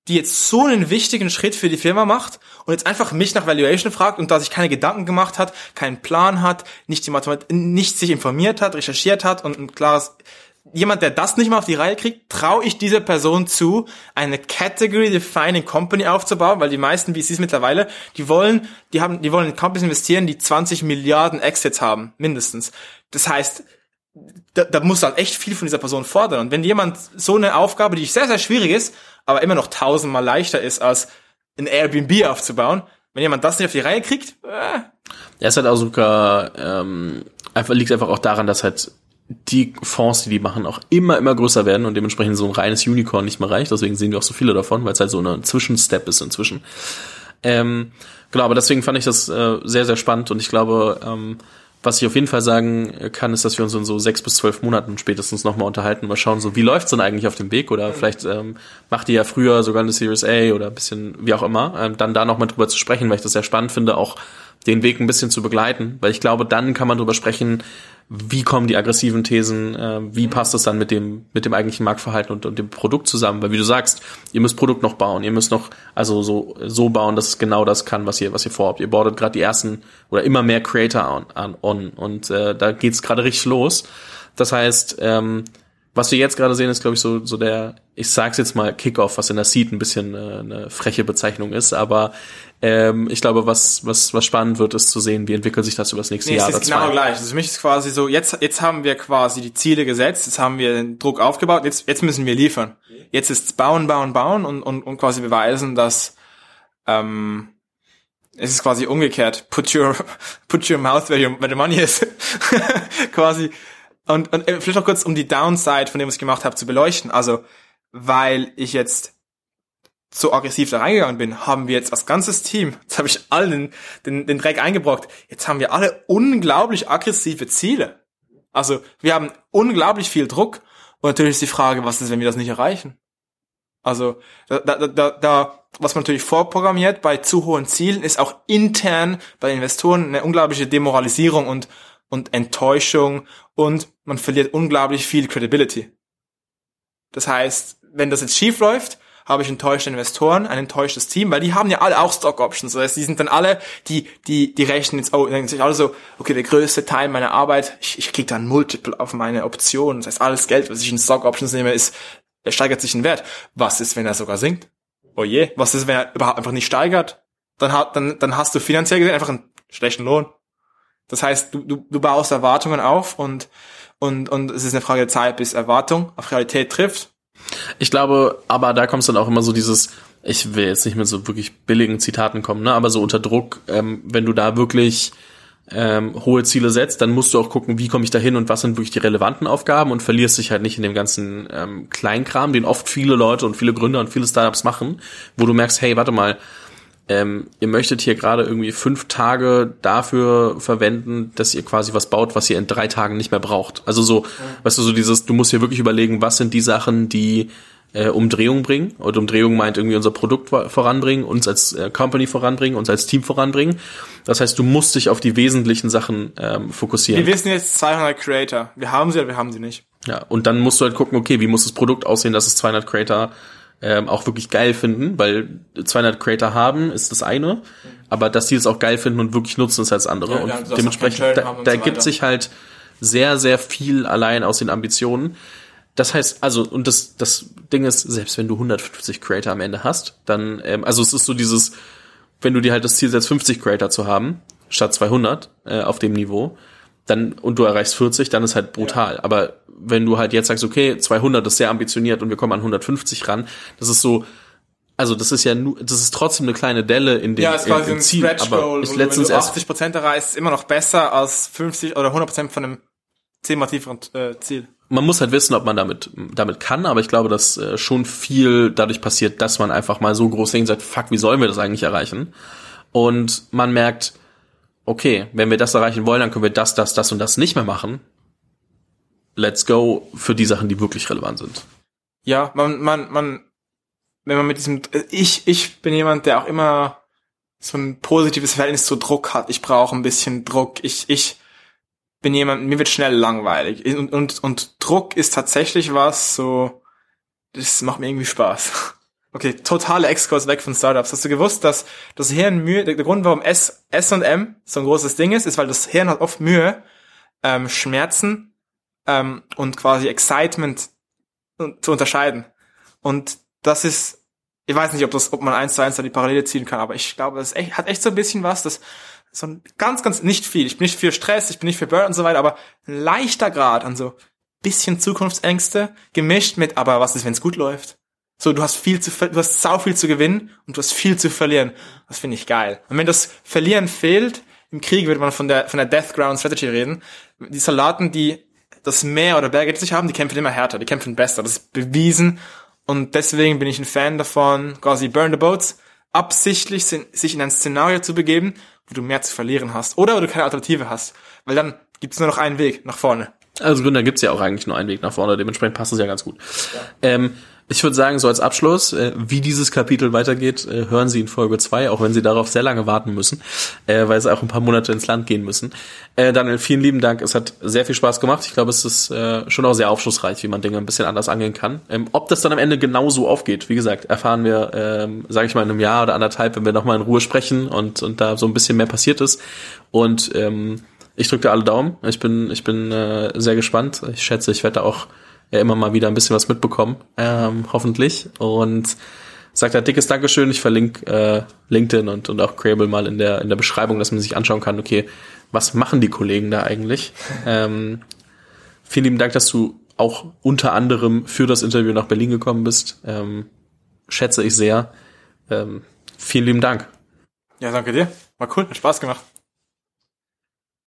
die jetzt so einen wichtigen Schritt für die Firma macht und jetzt einfach mich nach Valuation fragt und da sich keine Gedanken gemacht hat, keinen Plan hat, nicht die Mathematik, nicht sich informiert hat, recherchiert hat und ein klares, jemand, der das nicht mal auf die Reihe kriegt, traue ich dieser Person zu, eine Category Defining Company aufzubauen, weil die meisten VCs mittlerweile, die wollen, die haben, die wollen in Companies investieren, die 20 Milliarden Exits haben, mindestens. Das heißt, da, da muss halt echt viel von dieser Person fordern. Und wenn jemand so eine Aufgabe, die sehr, sehr schwierig ist, aber immer noch tausendmal leichter ist, als ein Airbnb aufzubauen, wenn jemand das nicht auf die Reihe kriegt, äh. Er ist halt auch sogar, ähm, einfach, liegt einfach auch daran, dass halt die Fonds, die die machen, auch immer, immer größer werden und dementsprechend so ein reines Unicorn nicht mehr reicht. Deswegen sehen wir auch so viele davon, weil es halt so eine Zwischenstep ist inzwischen. Ähm, genau, aber deswegen fand ich das äh, sehr, sehr spannend und ich glaube, ähm, was ich auf jeden Fall sagen kann, ist, dass wir uns in so sechs bis zwölf Monaten spätestens nochmal unterhalten, mal schauen, so wie läuft's denn eigentlich auf dem Weg oder vielleicht ähm, macht ihr ja früher sogar eine Series A oder ein bisschen wie auch immer, ähm, dann da nochmal drüber zu sprechen, weil ich das sehr spannend finde, auch den Weg ein bisschen zu begleiten, weil ich glaube, dann kann man drüber sprechen, wie kommen die aggressiven Thesen, äh, wie passt das dann mit dem, mit dem eigentlichen Marktverhalten und, und dem Produkt zusammen? Weil wie du sagst, ihr müsst Produkt noch bauen, ihr müsst noch also so, so bauen, dass es genau das kann, was ihr, was ihr vorhabt. Ihr bordet gerade die ersten oder immer mehr Creator on, on, on und äh, da geht's gerade richtig los. Das heißt, ähm, was wir jetzt gerade sehen, ist, glaube ich, so, so der, ich sag's jetzt mal, Kickoff, was in der Seed ein bisschen äh, eine freche Bezeichnung ist, aber ähm, ich glaube, was, was, was spannend wird, ist zu sehen, wie entwickelt sich das über das nächste Nee, Jahr. es ist genau zwei. gleich. Also für mich ist quasi so, jetzt, jetzt haben wir quasi die Ziele gesetzt, jetzt haben wir den Druck aufgebaut, jetzt, jetzt müssen wir liefern. Jetzt ist bauen, bauen, bauen und, und, und quasi beweisen, dass ähm, es ist quasi umgekehrt. Put your, put your mouth where, your, where the money is. quasi. Und, und äh, vielleicht noch kurz, um die Downside von dem, was ich gemacht habe, zu beleuchten. Also, weil ich jetzt so aggressiv da reingegangen bin, haben wir jetzt als ganzes Team, jetzt habe ich allen den, den, Dreck eingebrockt, jetzt haben wir alle unglaublich aggressive Ziele. Also wir haben unglaublich viel Druck und natürlich ist die Frage, was ist, wenn wir das nicht erreichen? Also da, da, da, da was man natürlich vorprogrammiert bei zu hohen Zielen, ist auch intern bei Investoren eine unglaubliche Demoralisierung und, und Enttäuschung und man verliert unglaublich viel Credibility. Das heißt, wenn das jetzt schief läuft, habe ich enttäuschte Investoren, ein enttäuschtes Team, weil die haben ja alle auch Stock Options. Das heißt, die sind dann alle, die, die, die rechnen jetzt, oh, denken sich alle so, okay, der größte Teil meiner Arbeit, ich, ich kriege dann Multiple auf meine Optionen. Das heißt, alles Geld, was ich in Stock Options nehme, ist, er steigert sich in Wert. Was ist, wenn er sogar sinkt? Oh je, was ist, wenn er überhaupt einfach nicht steigert? Dann, hat, dann, dann hast du finanziell gesehen einfach einen schlechten Lohn. Das heißt, du, du, du baust Erwartungen auf und, und, und es ist eine Frage der Zeit, bis Erwartung auf Realität trifft. Ich glaube, aber da kommst dann auch immer so dieses, ich will jetzt nicht mit so wirklich billigen Zitaten kommen, ne, aber so unter Druck, ähm, wenn du da wirklich ähm, hohe Ziele setzt, dann musst du auch gucken, wie komme ich da hin und was sind wirklich die relevanten Aufgaben und verlierst dich halt nicht in dem ganzen ähm, Kleinkram, den oft viele Leute und viele Gründer und viele Startups machen, wo du merkst, hey, warte mal, ähm, ihr möchtet hier gerade irgendwie fünf Tage dafür verwenden, dass ihr quasi was baut, was ihr in drei Tagen nicht mehr braucht. Also so, weißt du, so dieses, du musst hier wirklich überlegen, was sind die Sachen, die äh, Umdrehung bringen. Und Umdrehung meint irgendwie unser Produkt vor- voranbringen, uns als äh, Company voranbringen, uns als Team voranbringen. Das heißt, du musst dich auf die wesentlichen Sachen ähm, fokussieren. Wir wissen jetzt 200 Creator. Wir haben sie oder wir haben sie nicht. Ja, und dann musst du halt gucken, okay, wie muss das Produkt aussehen, dass es 200 Creator ähm, auch wirklich geil finden, weil 200 Creator haben ist das eine, aber dass die es auch geil finden und wirklich nutzen ist halt das andere. Ja, und ja, dementsprechend, da, und da so gibt sich halt sehr, sehr viel allein aus den Ambitionen. Das heißt, also, und das, das Ding ist, selbst wenn du 150 Creator am Ende hast, dann, ähm, also es ist so dieses, wenn du dir halt das Ziel setzt, 50 Creator zu haben, statt 200 äh, auf dem Niveau, dann und du erreichst 40, dann ist halt brutal. Aber wenn du halt jetzt sagst, okay, 200 ist sehr ambitioniert und wir kommen an 150 ran, das ist so, also das ist ja nur, das ist trotzdem eine kleine Delle in dem, Ja, es quasi im ein Ziel. Stretch Aber Goal. wo du- Wenn letztens du erst 80 Prozent erreichst, ist immer noch besser als 50 oder 100 Prozent von einem zehnmal tieferen äh, Ziel. man muss halt wissen, ob man damit damit kann, aber ich glaube, dass äh, schon viel dadurch passiert, dass man einfach mal so groß denkt, sagt, fuck, wie sollen wir das eigentlich erreichen? Und man merkt, okay, wenn wir das erreichen wollen, dann können wir das, das, das und das nicht mehr machen. Let's go für die Sachen, die wirklich relevant sind. Ja, man, man, man, wenn man mit diesem, ich, ich bin jemand, der auch immer so ein positives Verhältnis zu Druck hat. Ich brauche ein bisschen Druck. Ich, ich bin jemand, mir wird schnell langweilig. Und, und, und Druck ist tatsächlich was, so, das macht mir irgendwie Spaß. Okay, totale Exkurs weg von Startups. Hast du gewusst, dass das Hirn Mühe, der, Grund, warum S, S und M so ein großes Ding ist, ist, weil das Hirn hat oft Mühe, ähm, Schmerzen ähm, und quasi Excitement un- zu unterscheiden. Und das ist, ich weiß nicht, ob das, ob man eins zu eins da die Parallele ziehen kann, aber ich glaube, das echt, hat echt so ein bisschen was, das so ein ganz, ganz, nicht viel. Ich bin nicht für Stress, ich bin nicht für Burn und so weiter, aber ein leichter Grad an so bisschen Zukunftsängste gemischt mit, aber was ist, wenn es gut läuft? So, du hast viel zu, du hast sau viel zu gewinnen und du hast viel zu verlieren. Das finde ich geil. Und wenn das Verlieren fehlt, im Krieg würde man von der, von der Death Ground Strategy reden. Die Soldaten, die das Meer oder Berge sich haben, die kämpfen immer härter, die kämpfen besser. Das ist bewiesen. Und deswegen bin ich ein Fan davon, quasi Burn the Boats, absichtlich sich in ein Szenario zu begeben, wo du mehr zu verlieren hast. Oder wo du keine Alternative hast. Weil dann gibt es nur noch einen Weg nach vorne. Als Gründer gibt's ja auch eigentlich nur einen Weg nach vorne, dementsprechend passt es ja ganz gut. Ähm, ich würde sagen, so als Abschluss, äh, wie dieses Kapitel weitergeht, äh, hören Sie in Folge 2, auch wenn Sie darauf sehr lange warten müssen, äh, weil Sie auch ein paar Monate ins Land gehen müssen. Daniel, vielen lieben Dank. Es hat sehr viel Spaß gemacht. Ich glaube, es ist schon auch sehr aufschlussreich, wie man Dinge ein bisschen anders angehen kann. Ähm, ob das dann am Ende genauso aufgeht, wie gesagt, erfahren wir, ähm, sage ich mal, in einem Jahr oder anderthalb, wenn wir nochmal in Ruhe sprechen und, und da so ein bisschen mehr passiert ist. Und ähm, ich drücke dir alle Daumen. Ich bin, ich bin sehr gespannt. Ich schätze, ich werde da auch ja immer mal wieder ein bisschen was mitbekommen, ähm, hoffentlich. Und sagt er dickes Dankeschön. Ich verlinke äh, LinkedIn und, und auch Crable mal in der, in der Beschreibung, dass man sich anschauen kann, okay, was machen die Kollegen da eigentlich? Ähm, vielen lieben Dank, dass du auch unter anderem für das Interview nach Berlin gekommen bist. Ähm, schätze ich sehr. Ähm, vielen lieben Dank. Ja, danke dir. War cool, hat Spaß gemacht.